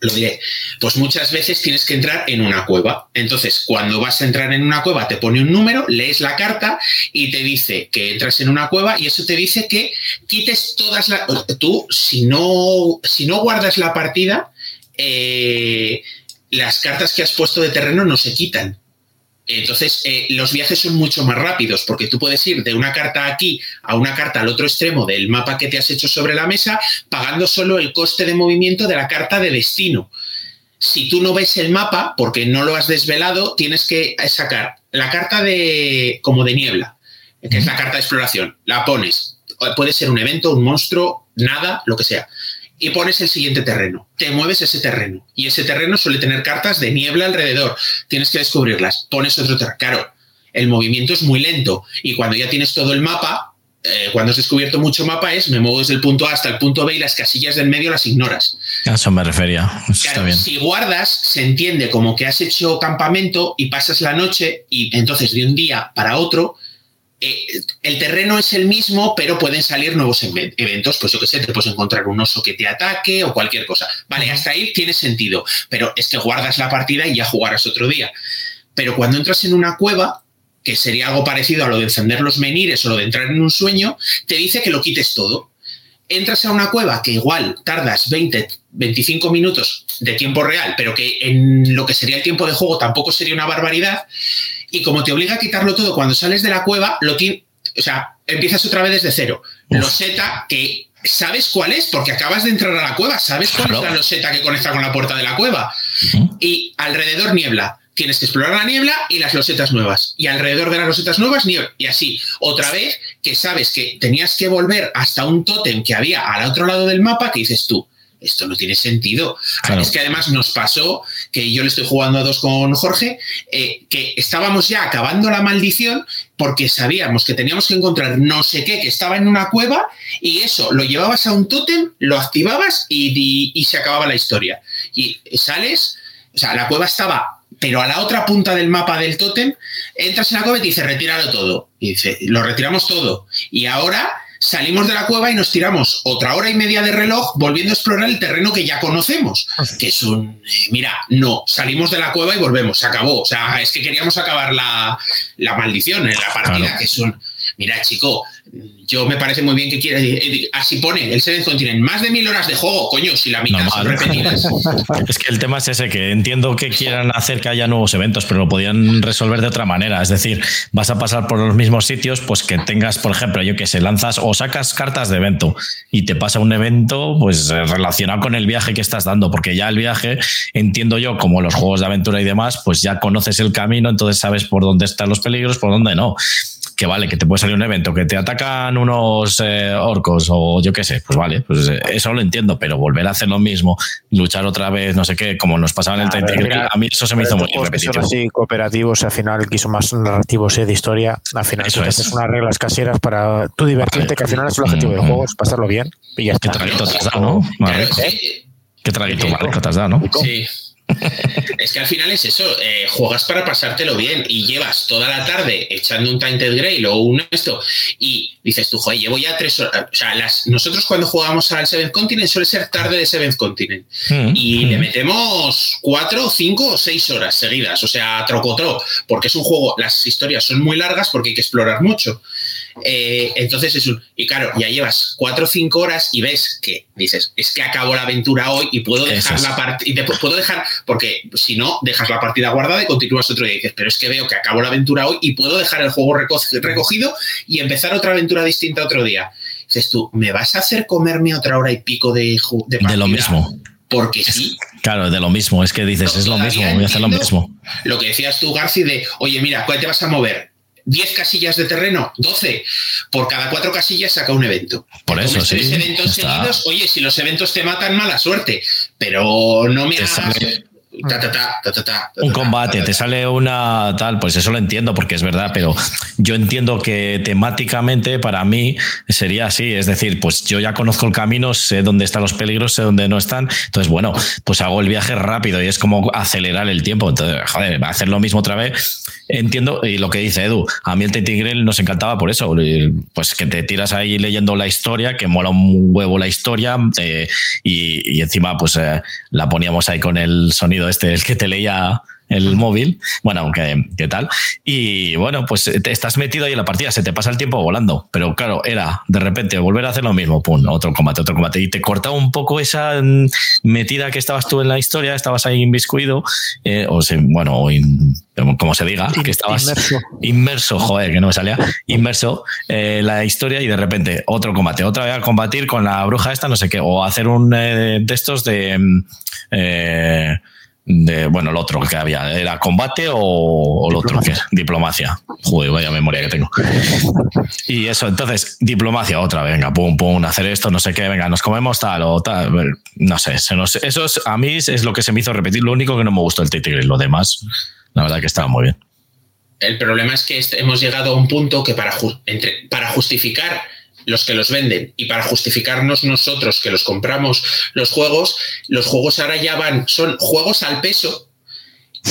lo diré, pues muchas veces tienes que entrar en una cueva. Entonces, cuando vas a entrar en una cueva, te pone un número, lees la carta y te dice que entras en una cueva y eso te dice que quites todas las... Tú, si no, si no guardas la partida, eh, las cartas que has puesto de terreno no se quitan. Entonces, eh, los viajes son mucho más rápidos porque tú puedes ir de una carta aquí a una carta al otro extremo del mapa que te has hecho sobre la mesa, pagando solo el coste de movimiento de la carta de destino. Si tú no ves el mapa, porque no lo has desvelado, tienes que sacar la carta de como de niebla, que es la carta de exploración. La pones. Puede ser un evento, un monstruo, nada, lo que sea y pones el siguiente terreno. Te mueves ese terreno. Y ese terreno suele tener cartas de niebla alrededor. Tienes que descubrirlas. Pones otro terreno. Claro, el movimiento es muy lento. Y cuando ya tienes todo el mapa, eh, cuando has descubierto mucho mapa, es me muevo desde el punto A hasta el punto B y las casillas del medio las ignoras. A eso me refería. Si guardas, se entiende como que has hecho campamento y pasas la noche y entonces de un día para otro eh, el terreno es el mismo, pero pueden salir nuevos eventos. Pues yo qué sé, te puedes encontrar un oso que te ataque o cualquier cosa. Vale, hasta ahí tiene sentido, pero es que guardas la partida y ya jugarás otro día. Pero cuando entras en una cueva, que sería algo parecido a lo de encender los menires o lo de entrar en un sueño, te dice que lo quites todo. Entras a una cueva que igual tardas 20, 25 minutos de tiempo real, pero que en lo que sería el tiempo de juego tampoco sería una barbaridad y como te obliga a quitarlo todo cuando sales de la cueva, lo o sea, empiezas otra vez desde cero. Loseta que sabes cuál es, porque acabas de entrar a la cueva, sabes cuál es la loseta que conecta con la puerta de la cueva. Y alrededor niebla. Tienes que explorar la niebla y las losetas nuevas. Y alrededor de las losetas nuevas, niebla. Y así, otra vez, que sabes que tenías que volver hasta un tótem que había al otro lado del mapa, que dices tú, esto no tiene sentido. Es que además nos pasó que yo le estoy jugando a dos con Jorge, eh, que estábamos ya acabando la maldición porque sabíamos que teníamos que encontrar no sé qué que estaba en una cueva y eso lo llevabas a un tótem, lo activabas y, y se acababa la historia. Y sales, o sea, la cueva estaba pero a la otra punta del mapa del tótem, entras en la cueva y te dice, retíralo todo. Y dice, lo retiramos todo. Y ahora salimos de la cueva y nos tiramos otra hora y media de reloj volviendo a explorar el terreno que ya conocemos. Que es un. Eh, mira, no, salimos de la cueva y volvemos, se acabó. O sea, es que queríamos acabar la, maldición en la partida, que es un. Mira, chico, yo me parece muy bien que quiera. Así pone el Seventh Continent. Más de mil horas de juego, coño, si la mitad son repetidas. Es que el tema es ese, que entiendo que quieran hacer que haya nuevos eventos, pero lo podían resolver de otra manera. Es decir, vas a pasar por los mismos sitios, pues que tengas, por ejemplo, yo que sé, lanzas o sacas cartas de evento y te pasa un evento, pues relacionado con el viaje que estás dando, porque ya el viaje, entiendo yo, como los juegos de aventura y demás, pues ya conoces el camino, entonces sabes por dónde están los peligros, por dónde no que vale, que te puede salir un evento, que te atacan unos eh, orcos o yo qué sé, pues vale, pues eh, eso lo entiendo, pero volver a hacer lo mismo, luchar otra vez, no sé qué, como nos pasaba en el 30 a mí eso se me hizo muy repetitivo. así cooperativos, al final quiso más narrativos eh, de historia, al final eso es. haces unas reglas caseras para tú divertirte, que al final es el objetivo del juego, es pasarlo bien y ya está. ¿Qué traguito te has dado, no? ¿Qué traguito te has dado, no? Sí. es que al final es eso, eh, juegas para pasártelo bien y llevas toda la tarde echando un Tainted Grail o un esto y dices tú, joder, llevo ya tres horas. O sea, las, nosotros cuando jugamos al Seventh Continent suele ser tarde de Seventh Continent mm. y le mm. metemos cuatro, cinco o seis horas seguidas, o sea, trocotro, porque es un juego, las historias son muy largas porque hay que explorar mucho. Eh, entonces es un. Y claro, ya llevas cuatro o cinco horas y ves que dices, es que acabo la aventura hoy y puedo dejar la partida. Puedo dejar, porque si no, dejas la partida guardada y continúas otro día y dices, pero es que veo que acabo la aventura hoy y puedo dejar el juego recogido y empezar otra aventura distinta otro día. Dices tú, ¿me vas a hacer comerme otra hora y pico de, de, de lo mismo porque sí. Claro, de lo mismo, es que dices, es lo mismo, voy a hacer lo mismo. Lo que decías tú, Garci, de, oye, mira, ¿cuál te vas a mover? 10 casillas de terreno, 12. Por cada cuatro casillas saca un evento. Por eso, sí. eventos seguidos, oye, si los eventos te matan, mala suerte. Pero no me un combate, te sale una tal, pues eso lo entiendo porque es verdad, pero yo entiendo que temáticamente para mí sería así, es decir, pues yo ya conozco el camino, sé dónde están los peligros, sé dónde no están, entonces bueno, pues hago el viaje rápido y es como acelerar el tiempo, entonces, joder, hacer lo mismo otra vez, entiendo, y lo que dice Edu, a mí el Tentigrel nos encantaba por eso, pues que te tiras ahí leyendo la historia, que mola un huevo la historia, eh, y, encima pues eh, la poníamos ahí con el sonido este, el que te leía el móvil. Bueno, aunque, ¿qué tal? Y bueno, pues te estás metido ahí en la partida, se te pasa el tiempo volando. Pero claro, era de repente volver a hacer lo mismo, pum, otro combate, otro combate. Y te cortaba un poco esa mm, metida que estabas tú en la historia, estabas ahí inviscuido, eh, o bueno, como se diga, que estabas inmerso. inmerso, joder, que no me salía, inmerso en la historia y de repente otro combate, otra vez a combatir con la bruja esta, no sé qué, o hacer un eh, de estos de... De, bueno, el otro que había, ¿era combate o, el otro que diplomacia? Joder, vaya memoria que tengo. Y eso, entonces, diplomacia, otra, venga, pum, pum, hacer esto, no sé qué, venga, nos comemos tal o tal, no sé, se nos, eso es, a mí es lo que se me hizo repetir, lo único que no me gustó el Tigre, lo demás, la verdad que estaba muy bien. El problema es que hemos llegado a un punto que para, entre, para justificar los que los venden y para justificarnos nosotros que los compramos los juegos, los juegos ahora ya van, son juegos al peso.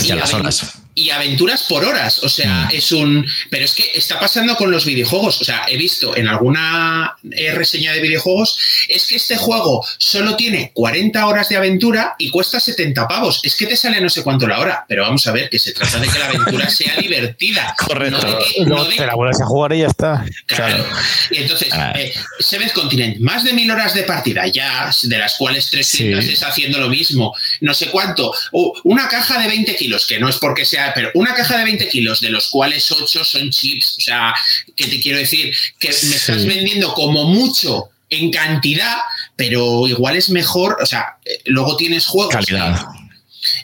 Y, a las horas. Y aventuras por horas. O sea, mm. es un. Pero es que está pasando con los videojuegos. O sea, he visto en alguna eh, reseña de videojuegos, es que este juego solo tiene 40 horas de aventura y cuesta 70 pavos. Es que te sale no sé cuánto la hora. Pero vamos a ver, que se trata de que la aventura sea divertida. Correcto. No, te la vuelves a jugar y ya está. Claro. Y entonces, ah. eh, Seventh Continent, más de mil horas de partida ya, de las cuales 300 sí. está haciendo lo mismo. No sé cuánto. una caja de 20 kilos, que no es porque sea pero una caja de 20 kilos, de los cuales 8 son chips, o sea, ¿qué te quiero decir? Que me estás vendiendo como mucho en cantidad, pero igual es mejor, o sea, eh, luego tienes juegos. Calidad.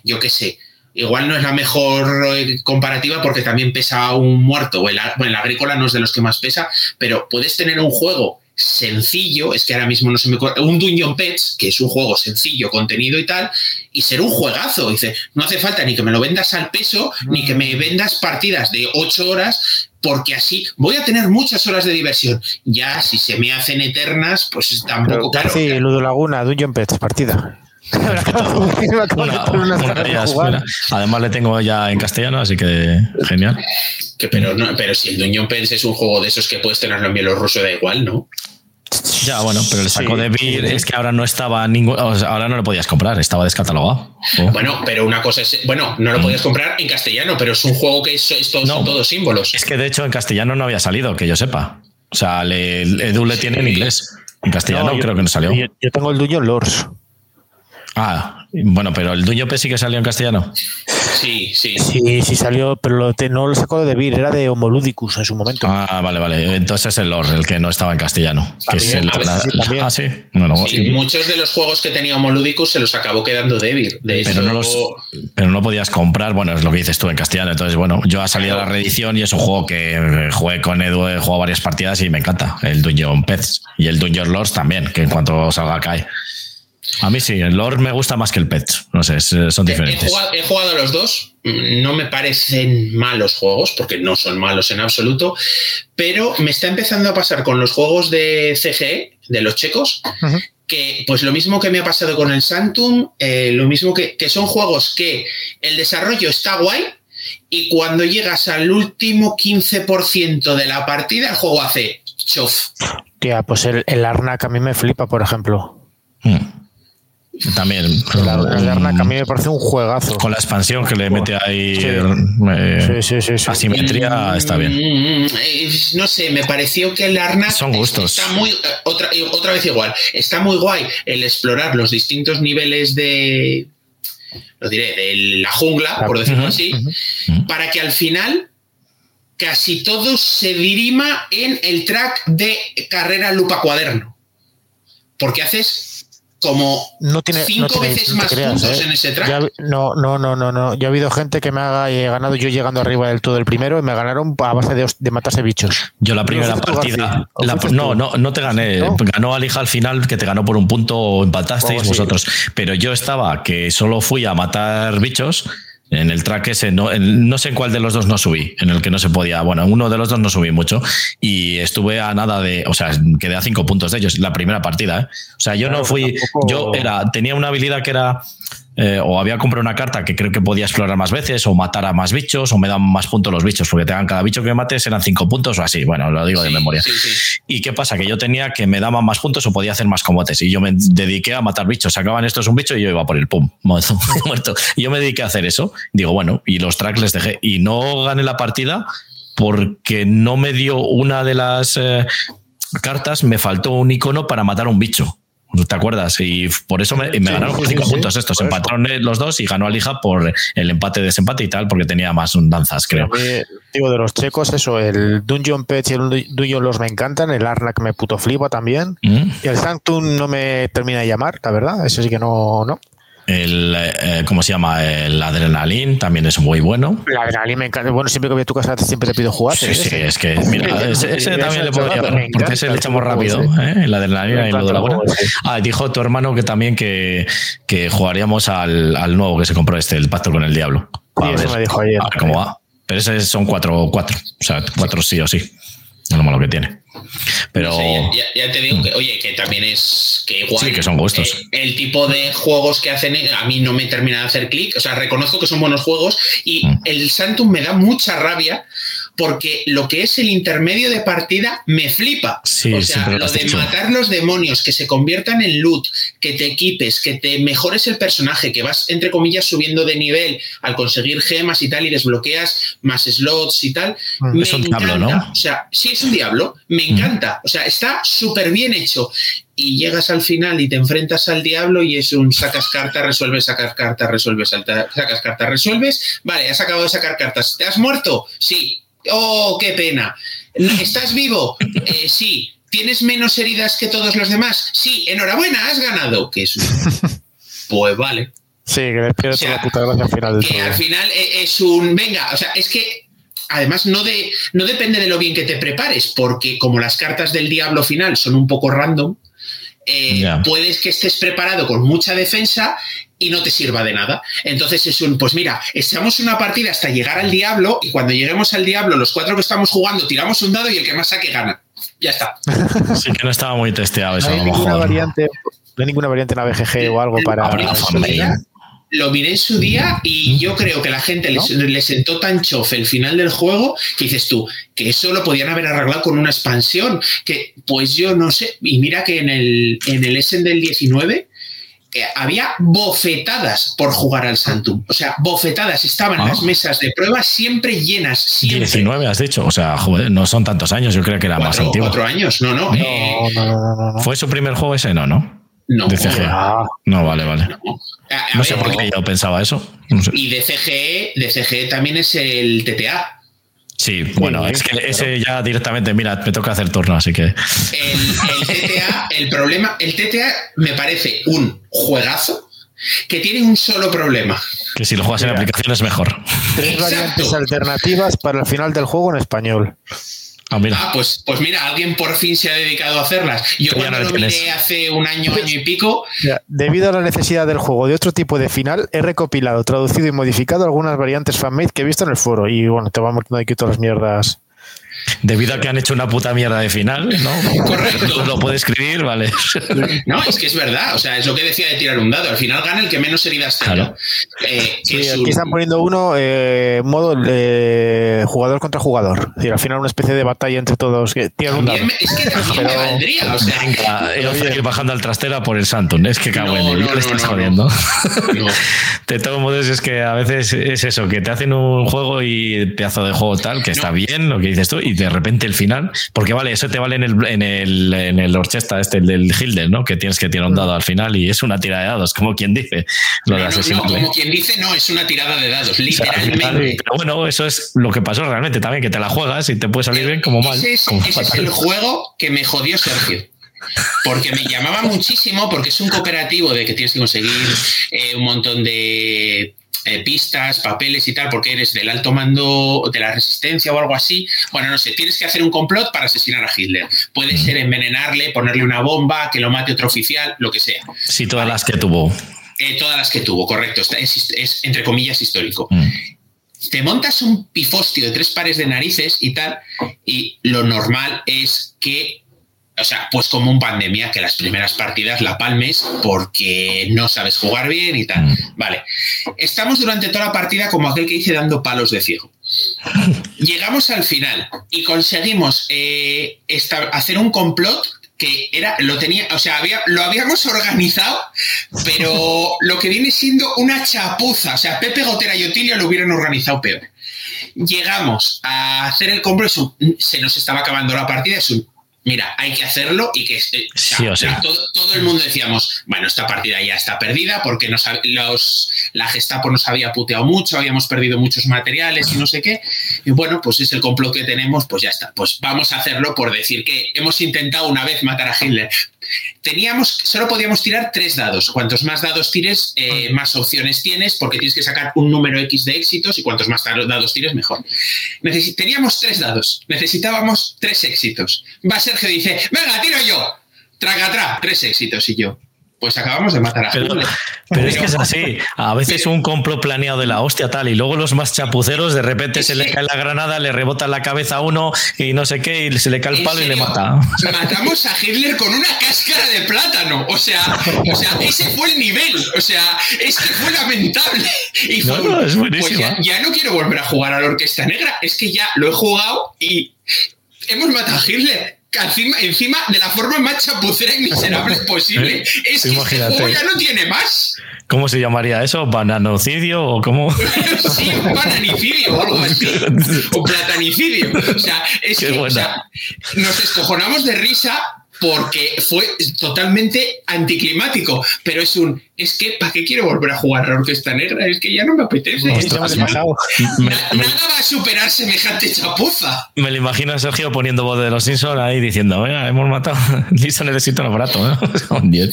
yo qué sé. Igual no es la mejor eh, comparativa porque también pesa un muerto. bueno, el agrícola no es de los que más pesa, pero puedes tener un juego sencillo, es que ahora mismo no se me un Dungeon Pets, que es un juego sencillo, contenido y tal, y ser un juegazo. Dice, no hace falta ni que me lo vendas al peso, ni que me vendas partidas de ocho horas, porque así voy a tener muchas horas de diversión. Ya, si se me hacen eternas, pues tampoco. Pero, claro. Ludo Laguna, Dungeon Pets, partida. Además le tengo ya en castellano, así que genial. pero, no, pero si el Dungeon Pets es un juego de esos que puedes tenerlo en bielorruso, da igual, ¿no? Ya, bueno, pero el saco de Beer es que ahora no estaba ningún. ahora no lo podías comprar, estaba descatalogado. Oh. Bueno, pero una cosa es. Bueno, no lo podías comprar en castellano, pero es un juego que es, son todos símbolos. Es que de hecho en castellano no había salido, que yo sepa. O sea, el Edu le tiene en inglés. En castellano creo que no salió. Yo, yo tengo el Dungeon Lords. Ah, bueno, pero el Duño P sí que salió en castellano. Sí, sí. Sí, sí salió, pero no lo sacó de Vir, era de Homoludicus en su momento. Ah, vale, vale. Entonces es el lore, el que no estaba en castellano. Que es el, ah, sí. Bueno, Muchos de los juegos que tenía Homoludicus se los acabó quedando de Vir. pero, no los, pero no podías comprar, bueno, es lo que dices tú en castellano. Entonces, bueno, yo ha salido la reedición y es un juego que jugué con Edu, he jugado varias partidas y me encanta. El Dungeon Pets y el Dungeon Lords también, que en cuanto salga cae. A mí sí, el Lord me gusta más que el Pet. No sé, son diferentes. He jugado, a los dos. No me parecen malos juegos, porque no son malos en absoluto. Pero me está empezando a pasar con los juegos de CGE, de los checos, que pues lo mismo que me ha pasado con el Santum, eh, lo mismo que, que son juegos que el desarrollo está guay, y cuando llegas al último 15% de la partida, el juego hace chof. Tía, pues el, el Arnak a mí me flipa, por ejemplo. Hmm. También. El, Arnak a mí me parece un juegazo. Con la expansión que le mete ahí eh, asimetría, está bien. Mm, mm, no sé, me pareció que el Arnak. Son gustos. Está muy. Otra, otra vez igual. Está muy guay el explorar los distintos niveles de. Lo diré, de la jungla, por decirlo así, para que al final casi todo se dirima en el track de carrera lupa cuaderno. Porque haces como no tiene, cinco veces más puntos ¿eh? en ese track. no, no, no, no, no. Yo ha habido gente que me ha ganado yo llegando arriba del todo el primero y me ganaron a base de, matarse bichos. Yo la primera partida. no, no, no te gané. Ganó Alija al final, que te ganó por un punto empatasteis oh, vosotros. Pero yo estaba que solo fui a matar bichos en el track ese, no, no sé en cuál de los dos no subí, en el que no se podía. Bueno, en uno de los dos no subí mucho y estuve a nada de. O sea, quedé a cinco puntos de ellos, la primera partida. ¿eh? O sea, yo no fui. Yo era, tenía una habilidad que era eh, o había comprado una carta que creo que podía explorar más veces, o matar a más bichos, o me dan más puntos los bichos, porque te dan cada bicho que mates eran cinco puntos o así. Bueno, lo digo de memoria. ¿Y qué pasa? Que yo tenía que me daban más puntos o podía hacer más combates. Y yo me dediqué a matar bichos. Sacaban estos un bicho y yo iba por el pum, muerto. Y yo me dediqué a hacer eso. Digo, bueno, y los tracks les dejé. Y no gané la partida porque no me dio una de las eh, cartas, me faltó un icono para matar a un bicho. ¿Te acuerdas? Y por eso me, ganaron por cinco puntos estos. Empataron los dos y ganó Alija por el empate-desempate y tal, porque tenía más danzas, creo. digo, de los checos, eso, el Dungeon Pets y el Dungeon los me encantan, el Arnak me puto flipa también. Mm. Y el Sanctum no me termina de llamar, la verdad. Eso sí que no, no. El, eh, ¿cómo se llama? El Adrenalin también es muy bueno. El Adrenalin me encanta. Bueno, siempre que voy a tu casa siempre te pido jugar. Sí, sí, es que, mira, ese, también le podría porque ese le echamos rápido, ¿eh? El Adrenalin y lo la Ah, dijo tu hermano que también que, que jugaríamos al, al, nuevo que se compró este, el Pacto con el Diablo. Sí, eso me dijo ayer. A ver cómo va. Pero ese son cuatro, cuatro. O sea, cuatro sí o sí. Es lo malo que tiene. Pero. ya, te digo que, oye, que también es que igual. Sí, que son gustos. Eh, el tipo de juegos que hacen a mí no me termina de hacer clic. O sea, reconozco que son buenos juegos y mm. el Santum me da mucha rabia porque lo que es el intermedio de partida me flipa. o sea, lo, de matar los demonios, que se conviertan en loot, que te equipes, que te mejores el personaje, que vas, entre comillas, subiendo de nivel al conseguir gemas y tal y desbloqueas más slots y tal. Mm. es un diablo, ¿no? O sea, sí es un diablo, me mm. encanta. O sea, está súper bien hecho. Y llegas al final y te enfrentas al diablo y es un sacas cartas, resuelves, sacas cartas, resuelves, sacas cartas, resuelves. Vale, has acabado de sacar cartas. ¿Te has muerto? Sí, Oh, qué pena. ¿Estás vivo? Eh, sí. ¿Tienes menos heridas que todos los demás? Sí. Enhorabuena, has ganado. Que es Pues vale. Sí, que le pierdes la puta gracia al final Que al final e-, es un. Venga, o sea, es que además no, de, no depende de lo bien que te prepares, porque como las cartas del diablo final son un poco random, eh, puedes que estés preparado con mucha defensa y no te sirva de nada. Entonces es un, pues mira, echamos una partida hasta llegar al diablo y cuando lleguemos al diablo, los cuatro que estamos jugando, tiramos un dado y el que más saque gana. Ya está. Sí que no estaba muy testeado eso. No hay, ninguna, variante, no hay ninguna variante en la BGG o algo para... lo miré en su día y yo creo que la gente le, sentó tan chofe el final del juego que dices tú, que eso lo podían haber arreglado con una expansión, que pues yo no sé, y mira que en el, en el Essen del 19 había bofetadas por jugar al Santum. O sea, bofetadas. Estaban las ah. mesas de prueba siempre llenas. Siempre. 19 has dicho. O sea, joder, no son tantos años. Yo creo que era más antiguo. Cuatro años. No, no. Eh, ¿Fue su primer juego ese? No, ¿no? No. De CGE. No, vale, vale. No, sé por qué yo pensaba eso. Y de CGE, de CGE también es el TTA. Sí, bueno, es que ese ya directamente, mira, me toca hacer turno, así que. El, TTA, el problema, el TTA me parece un juegazo que tiene un solo problema. Que si lo juegas en aplicación es mejor. Tres variantes alternativas para el final del juego en español. Ah, ah, pues, pues mira, alguien por fin se ha dedicado a hacerlas. Yo cuando lo miré hace un año, año y pico. debido a la necesidad del juego de otro tipo de final, he recopilado, traducido y modificado algunas variantes fanmade que he visto en el foro. Y bueno, te vamos metiendo aquí todas las mierdas Debido a que han hecho una puta mierda de final, ¿no? Correcto. Lo puede escribir, vale. No, es que es verdad. O sea, es lo que decía de tirar un dado. Al final gana el que menos heridas tenga. Eh, aquí están poniendo uno eh, modo eh, jugador contra jugador. Es al final una especie de batalla entre todos. Que tiran un dado. Es que también me valdría. O sea, ir bajando al trastera por el Santon. Es que cago en él. No, estás jodiendo. de todos modos, es que a veces es eso, que te hacen un juego y pedazo de juego tal, que está bien, lo que dices tú, y de repente el final, porque vale, eso te vale en el, en el, en el Orchestra, este, el del Hilden, ¿no? Que tienes que tirar un dado al final y es una tirada de dados, como quien dice. Lo no, como quien dice, no, es una tirada de dados, literalmente. pero bueno, eso es lo que pasó realmente también, que te la juegas y te puede salir bien como mal. Ese es, el juego que me jodió Sergio porque me llamaba muchísimo, porque es un cooperativo de que tienes que conseguir eh, un montón de eh, pistas, papeles y tal, porque eres del alto mando de la resistencia o algo así. Bueno, no sé, tienes que hacer un complot para asesinar a Hitler. Puede ser envenenarle, ponerle una bomba, que lo mate otro oficial, lo que sea. Sí, todas las que tuvo. Eh, todas las que tuvo, correcto. Es, entre comillas histórico. Mm. Te montas un pifostio de tres pares de narices y tal, y lo normal es que o sea, pues como un pandemia, que las primeras partidas la palmes porque no sabes jugar bien y tal. Mm. Vale. Estamos durante toda la partida como aquel que dice dando palos de ciego. Llegamos al final y conseguimos eh, hacer un complot que era, lo tenía, o sea, había, lo habíamos organizado, pero lo que viene siendo una chapuza. O sea, Pepe Gotera y Otilio lo hubieran organizado peor. Llegamos a hacer el complot, se nos estaba acabando la partida, es un mira, hay que hacerlo y que Todo, el mundo decíamos, bueno, esta partida ya está perdida porque nos, los, la Gestapo nos había puteado mucho, habíamos perdido muchos materiales y no sé qué. Y bueno, pues es el complot que tenemos, pues ya está. Pues vamos a hacerlo por decir que hemos intentado una vez matar a Hitler teníamos, solo podíamos tirar tres dados. Cuantos más dados tires, eh, más opciones tienes, porque tienes que sacar un número X de éxitos y cuantos más dados tires, mejor. teníamos tres dados, necesitábamos tres éxitos. Va Sergio dice, venga, tiro yo. Traga atrás, tres éxitos y yo. Pues acabamos de matar a pero, pero, es que es así. A veces un complot planeado de la hostia tal y luego los más chapuceros de repente se le cae la granada, le rebota la cabeza a uno y no sé qué y se le cae el palo y le mata. Matamos a Hitler con una cáscara de plátano. O sea, o sea, ese fue el nivel. O sea, es que fue lamentable. Y no, no, es buenísimo. Pues ya, no quiero volver a jugar a la Orquesta Negra. Es que ya lo he jugado y hemos matado a Hitler encima, encima de la forma más chapucera y miserable posible. Es que este ya no tiene más. ¿Cómo se llamaría eso? ¿Bananocidio o cómo? sí, bananicidio o algo así. O platanicidio. O sea, es que o sea, nos escojonamos de risa porque fue totalmente anticlimático. Pero es un, es que, ¿para qué quiero volver a jugar a la Orquesta Negra? Es que ya no me apetece. nada va a superar semejante chapuza. Me lo imagino a Sergio poniendo voz de los Simpsons ahí diciendo, venga, hemos matado, Lisa necesita un aparato. ¿eh?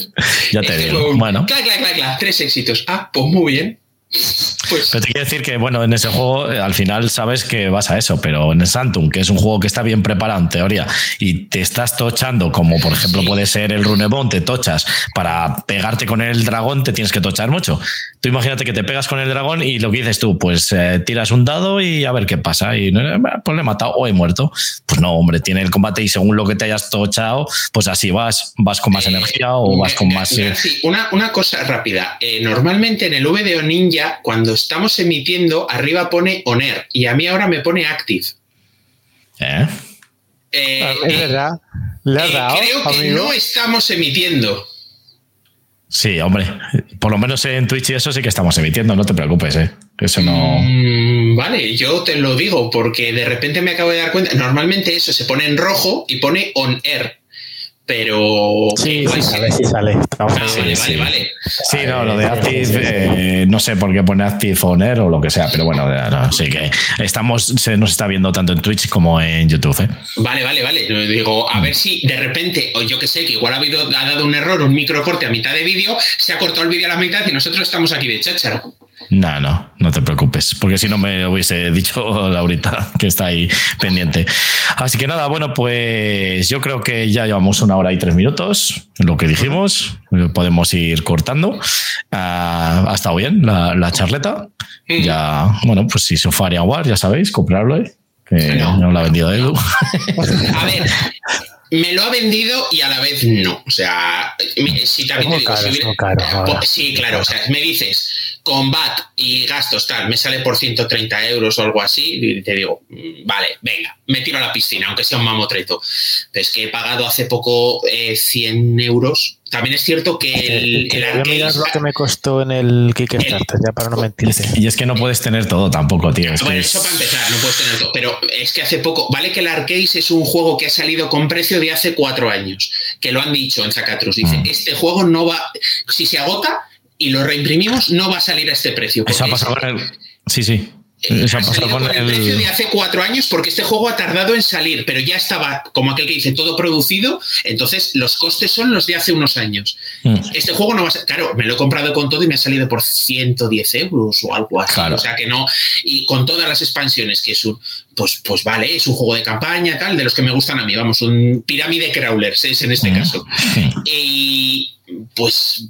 Ya te digo. Bueno. Claro, claro, claro, tres éxitos. Ah, pues muy bien. Pues. Pero te quiero decir que, bueno, en ese juego eh, al final sabes que vas a eso, pero en el Santum, que es un juego que está bien preparado en teoría, y te estás tochando, como por ejemplo puede ser el Runebon, te tochas para pegarte con el dragón, te tienes que tochar mucho. Tú imagínate que te pegas con el dragón y lo que dices tú, pues eh, tiras un dado y a ver qué pasa. Y eh, pues le he matado o he muerto. Pues no, hombre, tiene el combate y según lo que te hayas tochado, pues así vas, vas con más energía o vas con más. sí, una, una cosa rápida. normalmente en el VDO Ninja cuando estamos emitiendo, arriba pone ONER y a mí ahora me pone Active. ¿Eh? eh ah, es verdad. Eh, creo que no estamos emitiendo. Sí, hombre. Por lo menos en Twitch y eso sí que estamos emitiendo, no te preocupes, ¿eh? Eso no. Mm, vale, yo te lo digo porque de repente me acabo de dar cuenta. Normalmente eso se pone en rojo y pone on air pero sí, sí sale, sí sale. Ah, vale, vale, vale. Sí, no, lo de Active, eh, no sé por qué pone Active Owner o lo que sea, pero bueno, sí que estamos, se nos está viendo tanto en Twitch como en YouTube. ¿eh? Vale, vale, vale. Digo, a ver si de repente, o yo que sé, que igual ha, habido, ha dado un error, un microcorte a mitad de vídeo, se ha cortado el vídeo a la mitad y nosotros estamos aquí de chácharo. No, no, no te preocupes, porque si no me hubiese dicho Laurita que está ahí pendiente. Así que nada, bueno, pues yo creo que ya llevamos una hora y tres minutos, lo que dijimos, podemos ir cortando. Ah, ha estado bien la, charleta. Ya, bueno, pues si Sofarian War, ya sabéis, comprarlo, ¿eh? que no. lo ha vendido Edu. A ver, me lo ha vendido y a la vez no. O sea, si también te digo, sí, claro, o sea, me dices combat y gastos tal, me sale por 130 euros o algo así, y te digo, mm, vale, venga, me tiro a la piscina, aunque sea un mamotreto. Es que he pagado hace poco 100 eh, euros. También es cierto que el, el lo que me costó en el Kickstarter, ya para no mentirte. Y es que no puedes tener todo tampoco, tío. bueno, eso para empezar, no puedes tener todo. Pero es que hace poco, vale que el Arcade es un juego que ha salido con precio de hace cuatro años, que lo han dicho en Zacatrus. Dice, mm. este juego no va, si se agota, y lo reimprimimos, no va a salir a este precio. Eso ha pasado con el... Sí, sí. Eh, Eso ha pasado con el... precio de hace cuatro años porque este juego ha tardado en salir, pero ya estaba, como aquel que dice, todo producido, entonces los costes son los de hace unos años. Mm. Este juego no va a ser, claro, me lo he comprado con todo y me ha salido por 110 euros o algo así, o sea que no, y con todas las expansiones que es un, pues, pues vale, es un juego de campaña, tal, de los que me gustan a mí, vamos, un pirámide crawlers es en este mm. caso. Y pues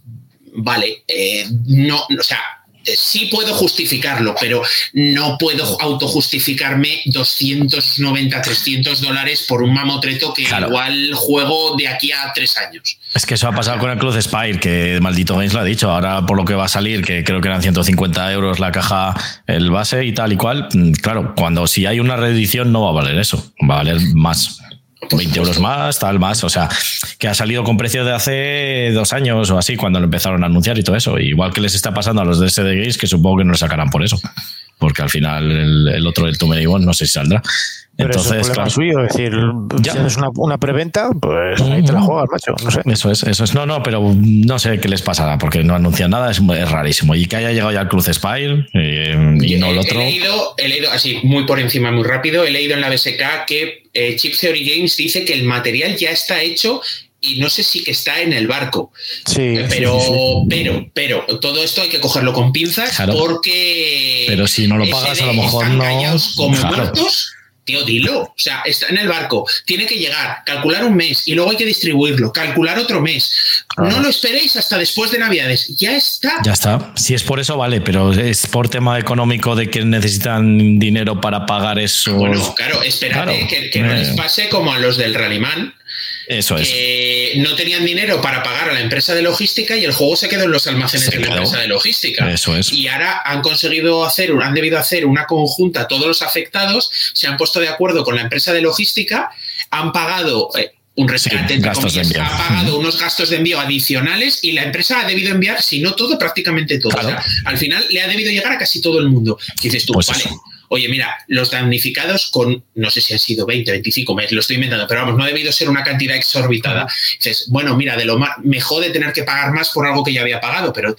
vale, eh, no, o sea, sí puedo justificarlo, pero no puedo autojustificarme 290, 300 dólares por un mamotreto que igual juego de aquí a tres años. Es que eso ha pasado con el Cruz Spire, que maldito Games lo ha dicho. Ahora, por lo que va a salir, que creo que eran 150 euros la caja, el base y tal y cual. Mm, claro, cuando si hay una reedición no va a valer eso, va a valer más. 20 euros más, tal más. O sea, que ha salido con precio de hace dos años o así, cuando lo empezaron a anunciar y todo eso. Igual que les está pasando a los de SD Games, que supongo que no lo sacarán por eso. Porque al final el, otro, el Too Many no sé si saldrá. Entonces, es claro. suyo, es decir, ya. tienes una, una, preventa, pues ahí te la juegas, macho. No sé. Eso es, eso es. No, no, pero no sé qué les pasará, porque no anuncian nada, es, rarísimo. Y que haya llegado ya el Cruz Spire eh, y, no el otro. He leído, he leído, así muy por encima, muy rápido, he leído en la BSK que eh, Chip Theory Games dice que el material ya está hecho y no sé si que está en el barco. Sí. Pero, pero, pero, todo esto hay que cogerlo con pinzas porque. Pero si no lo pagas, a lo mejor no. Como muertos tío, dilo. O sea, está en el barco, tiene que llegar, calcular un mes y luego hay que distribuirlo, calcular otro mes. No lo esperéis hasta después de Navidades. Ya está. Ya está. Si es por eso, vale, pero es por tema económico de que necesitan dinero para pagar eso. Bueno, claro, espérate que, no les eh. pase como a los del Rallyman eso es. no tenían dinero para pagar a la empresa de logística y el juego se quedó en los almacenes de la empresa de logística. Eso es. Y ahora han conseguido hacer, han debido hacer una conjunta, todos los afectados se han puesto de acuerdo con la empresa de logística, han pagado. Eh, un rescate, ha pagado unos gastos de envío adicionales y la empresa ha debido enviar, si no todo, prácticamente todo. al final le ha debido llegar a casi todo el mundo. dices tú, pues vale, oye, mira, los damnificados con, no sé si han sido 20, 25, me lo estoy inventando, pero vamos, no ha debido ser una cantidad exorbitada. Dices, bueno, mira, de lo más, me jode tener que pagar más por algo que ya había pagado, pero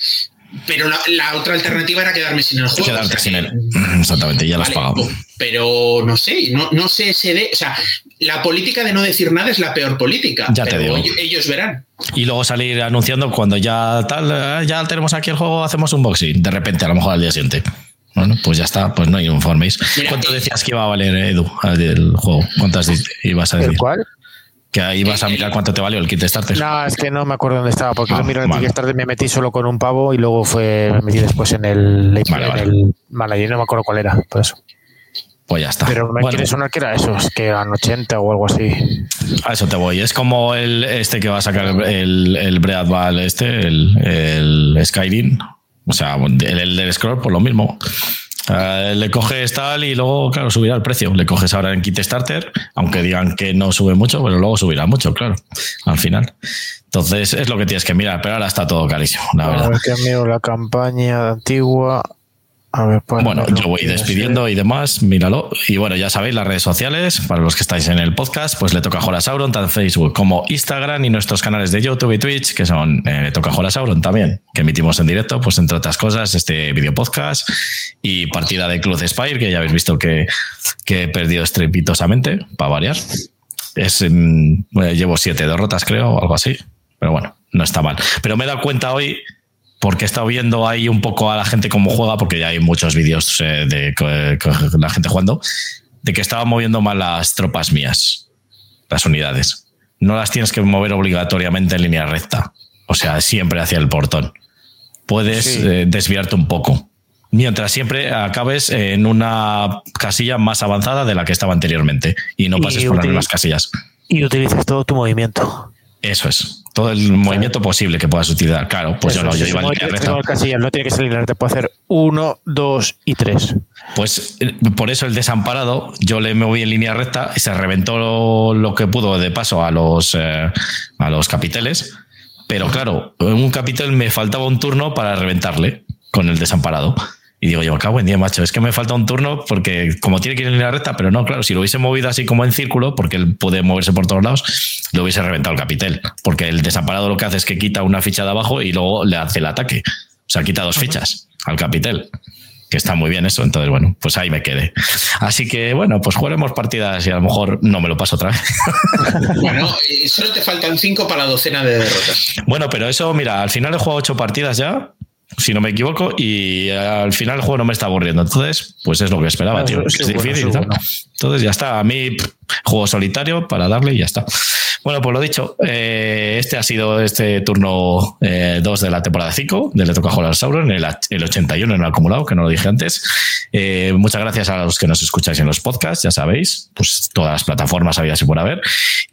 pero la, otra alternativa era quedarme sin el juego. Quedarte sin él. Exactamente, ya lo has pagado. Pero no sé, no, no sé ese de. O sea, la política de no decir nada es la peor política. Ya te digo. Ellos, verán. Y luego salir anunciando cuando ya tal, eh, ya tenemos aquí el juego, hacemos un boxing. De repente, a lo mejor al día siguiente. Bueno, pues ya está, pues no hay informéis. ¿Cuánto decías que iba a valer, Edu, el juego? ¿Cuántas ibas a decir? ¿El cual? Que ahí vas a mirar cuánto te valió el kit starter. No, es que no me acuerdo dónde estaba, porque yo ah, miro el kit starter me metí solo con un pavo y luego fue, me metí después en el, vale, en el no me acuerdo cuál era, por eso. Pues ya está. Pero me quiere sonar que era eso, es que eran 80 o algo así. A eso te voy. Es como el este que va a sacar el, el Bread este, el, el Skyrim. O sea, el, el del scroll, por lo mismo. Eh, le coges tal y luego, claro, subirá el precio. Le coges ahora en kit starter, aunque digan que no sube mucho, pero luego subirá mucho, claro, al final. Entonces es lo que tienes que mirar, pero ahora está todo carísimo, la verdad. que miro la campaña antigua pues, bueno, yo voy despidiendo y demás, míralo. Y bueno, ya sabéis, las redes sociales, para los que estáis en el podcast, pues le toca a Sauron, tanto Facebook como Instagram y nuestros canales de YouTube y Twitch, que son eh, le toca a Sauron también, que emitimos en directo, pues entre otras cosas, este video podcast y partida de Club Spire, que ya habéis visto que, que he perdido estrepitosamente, para variar. Es, llevo siete derrotas, creo, o algo así. Pero bueno, no está mal. Pero me he dado cuenta hoy porque he estado viendo ahí un poco a la gente cómo juega, porque ya hay muchos vídeos eh, de, la gente jugando, de que estaba moviendo mal las tropas mías, las unidades. No las tienes que mover obligatoriamente en línea recta, o sea, siempre hacia el portón. Puedes eh, desviarte un poco, mientras siempre acabes en una casilla más avanzada de la que estaba anteriormente y no pases por las mismas casillas. Y utilices todo tu movimiento. Eso es todo el movimiento posible que puedas utilizar. Claro, pues yo no, yo iba en línea recta. no tiene que ser te puede hacer uno, dos y tres. Pues eh, por eso el desamparado, yo le moví en línea recta y se reventó lo, que pudo de paso a los, eh, a los capiteles. Pero claro, en un capitel me faltaba un turno para reventarle con el desamparado. Y digo yo, acabo en día, macho, es que me falta un turno porque como tiene que ir en línea recta, pero no, claro, si lo hubiese movido así como en círculo, porque él puede moverse por todos lados, lo hubiese reventado el capitel. Porque el desamparado lo que hace es que quita una ficha de abajo y luego le hace el ataque. O sea, quita dos fichas al capitel. Que está muy bien eso, entonces bueno, pues ahí me quedé. Así que bueno, pues jugaremos partidas y a lo mejor no me lo paso otra vez. Bueno, solo te faltan cinco para la docena de derrotas. Bueno, pero eso, mira, al final he jugado ocho partidas ya si no me equivoco, y al final el juego no me está aburriendo. Entonces, pues es lo que esperaba, tío. Es, difícil. Entonces ya está. A mí, juego solitario para darle y ya está. Bueno, pues lo dicho, eh, este ha sido este turno 2 eh, de la temporada 5 de Le Toca Jugar al Sauron, el, el 81 en el acumulado, que no lo dije antes. Eh, muchas gracias a los que nos escucháis en los podcasts, ya sabéis, pues todas las plataformas había así por haber.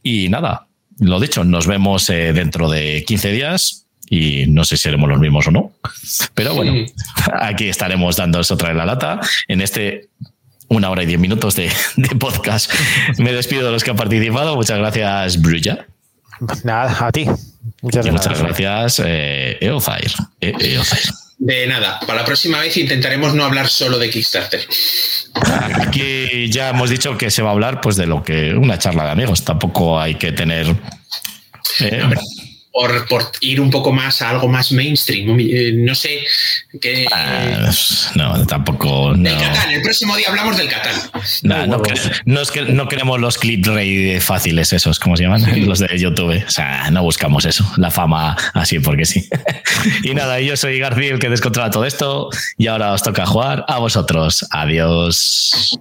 Y nada, lo dicho, nos vemos dentro de 15 días y no sé si seremos los mismos o no. Pero bueno, aquí estaremos dando otra vez la lata en este una hora y diez minutos de, podcast. Me despido de los que han participado. Muchas gracias, Brulla. Nada, a ti. Muchas, muchas gracias, eh, Eozair. E, de nada, para la próxima vez intentaremos no hablar solo de Kickstarter. Aquí ya hemos dicho que se va a hablar pues de lo que una charla de amigos. Tampoco hay que tener eh, por, ir un poco más a algo más mainstream. Eh, no sé qué. Ah, no, tampoco. No. el próximo día hablamos del Catán. no, es que, no queremos los clips rey fáciles, esos, como se llaman? Los de YouTube. O sea, no buscamos eso, la fama así porque sí. y nada, yo soy García, el que descontrola todo esto, y ahora os toca jugar a vosotros. Adiós.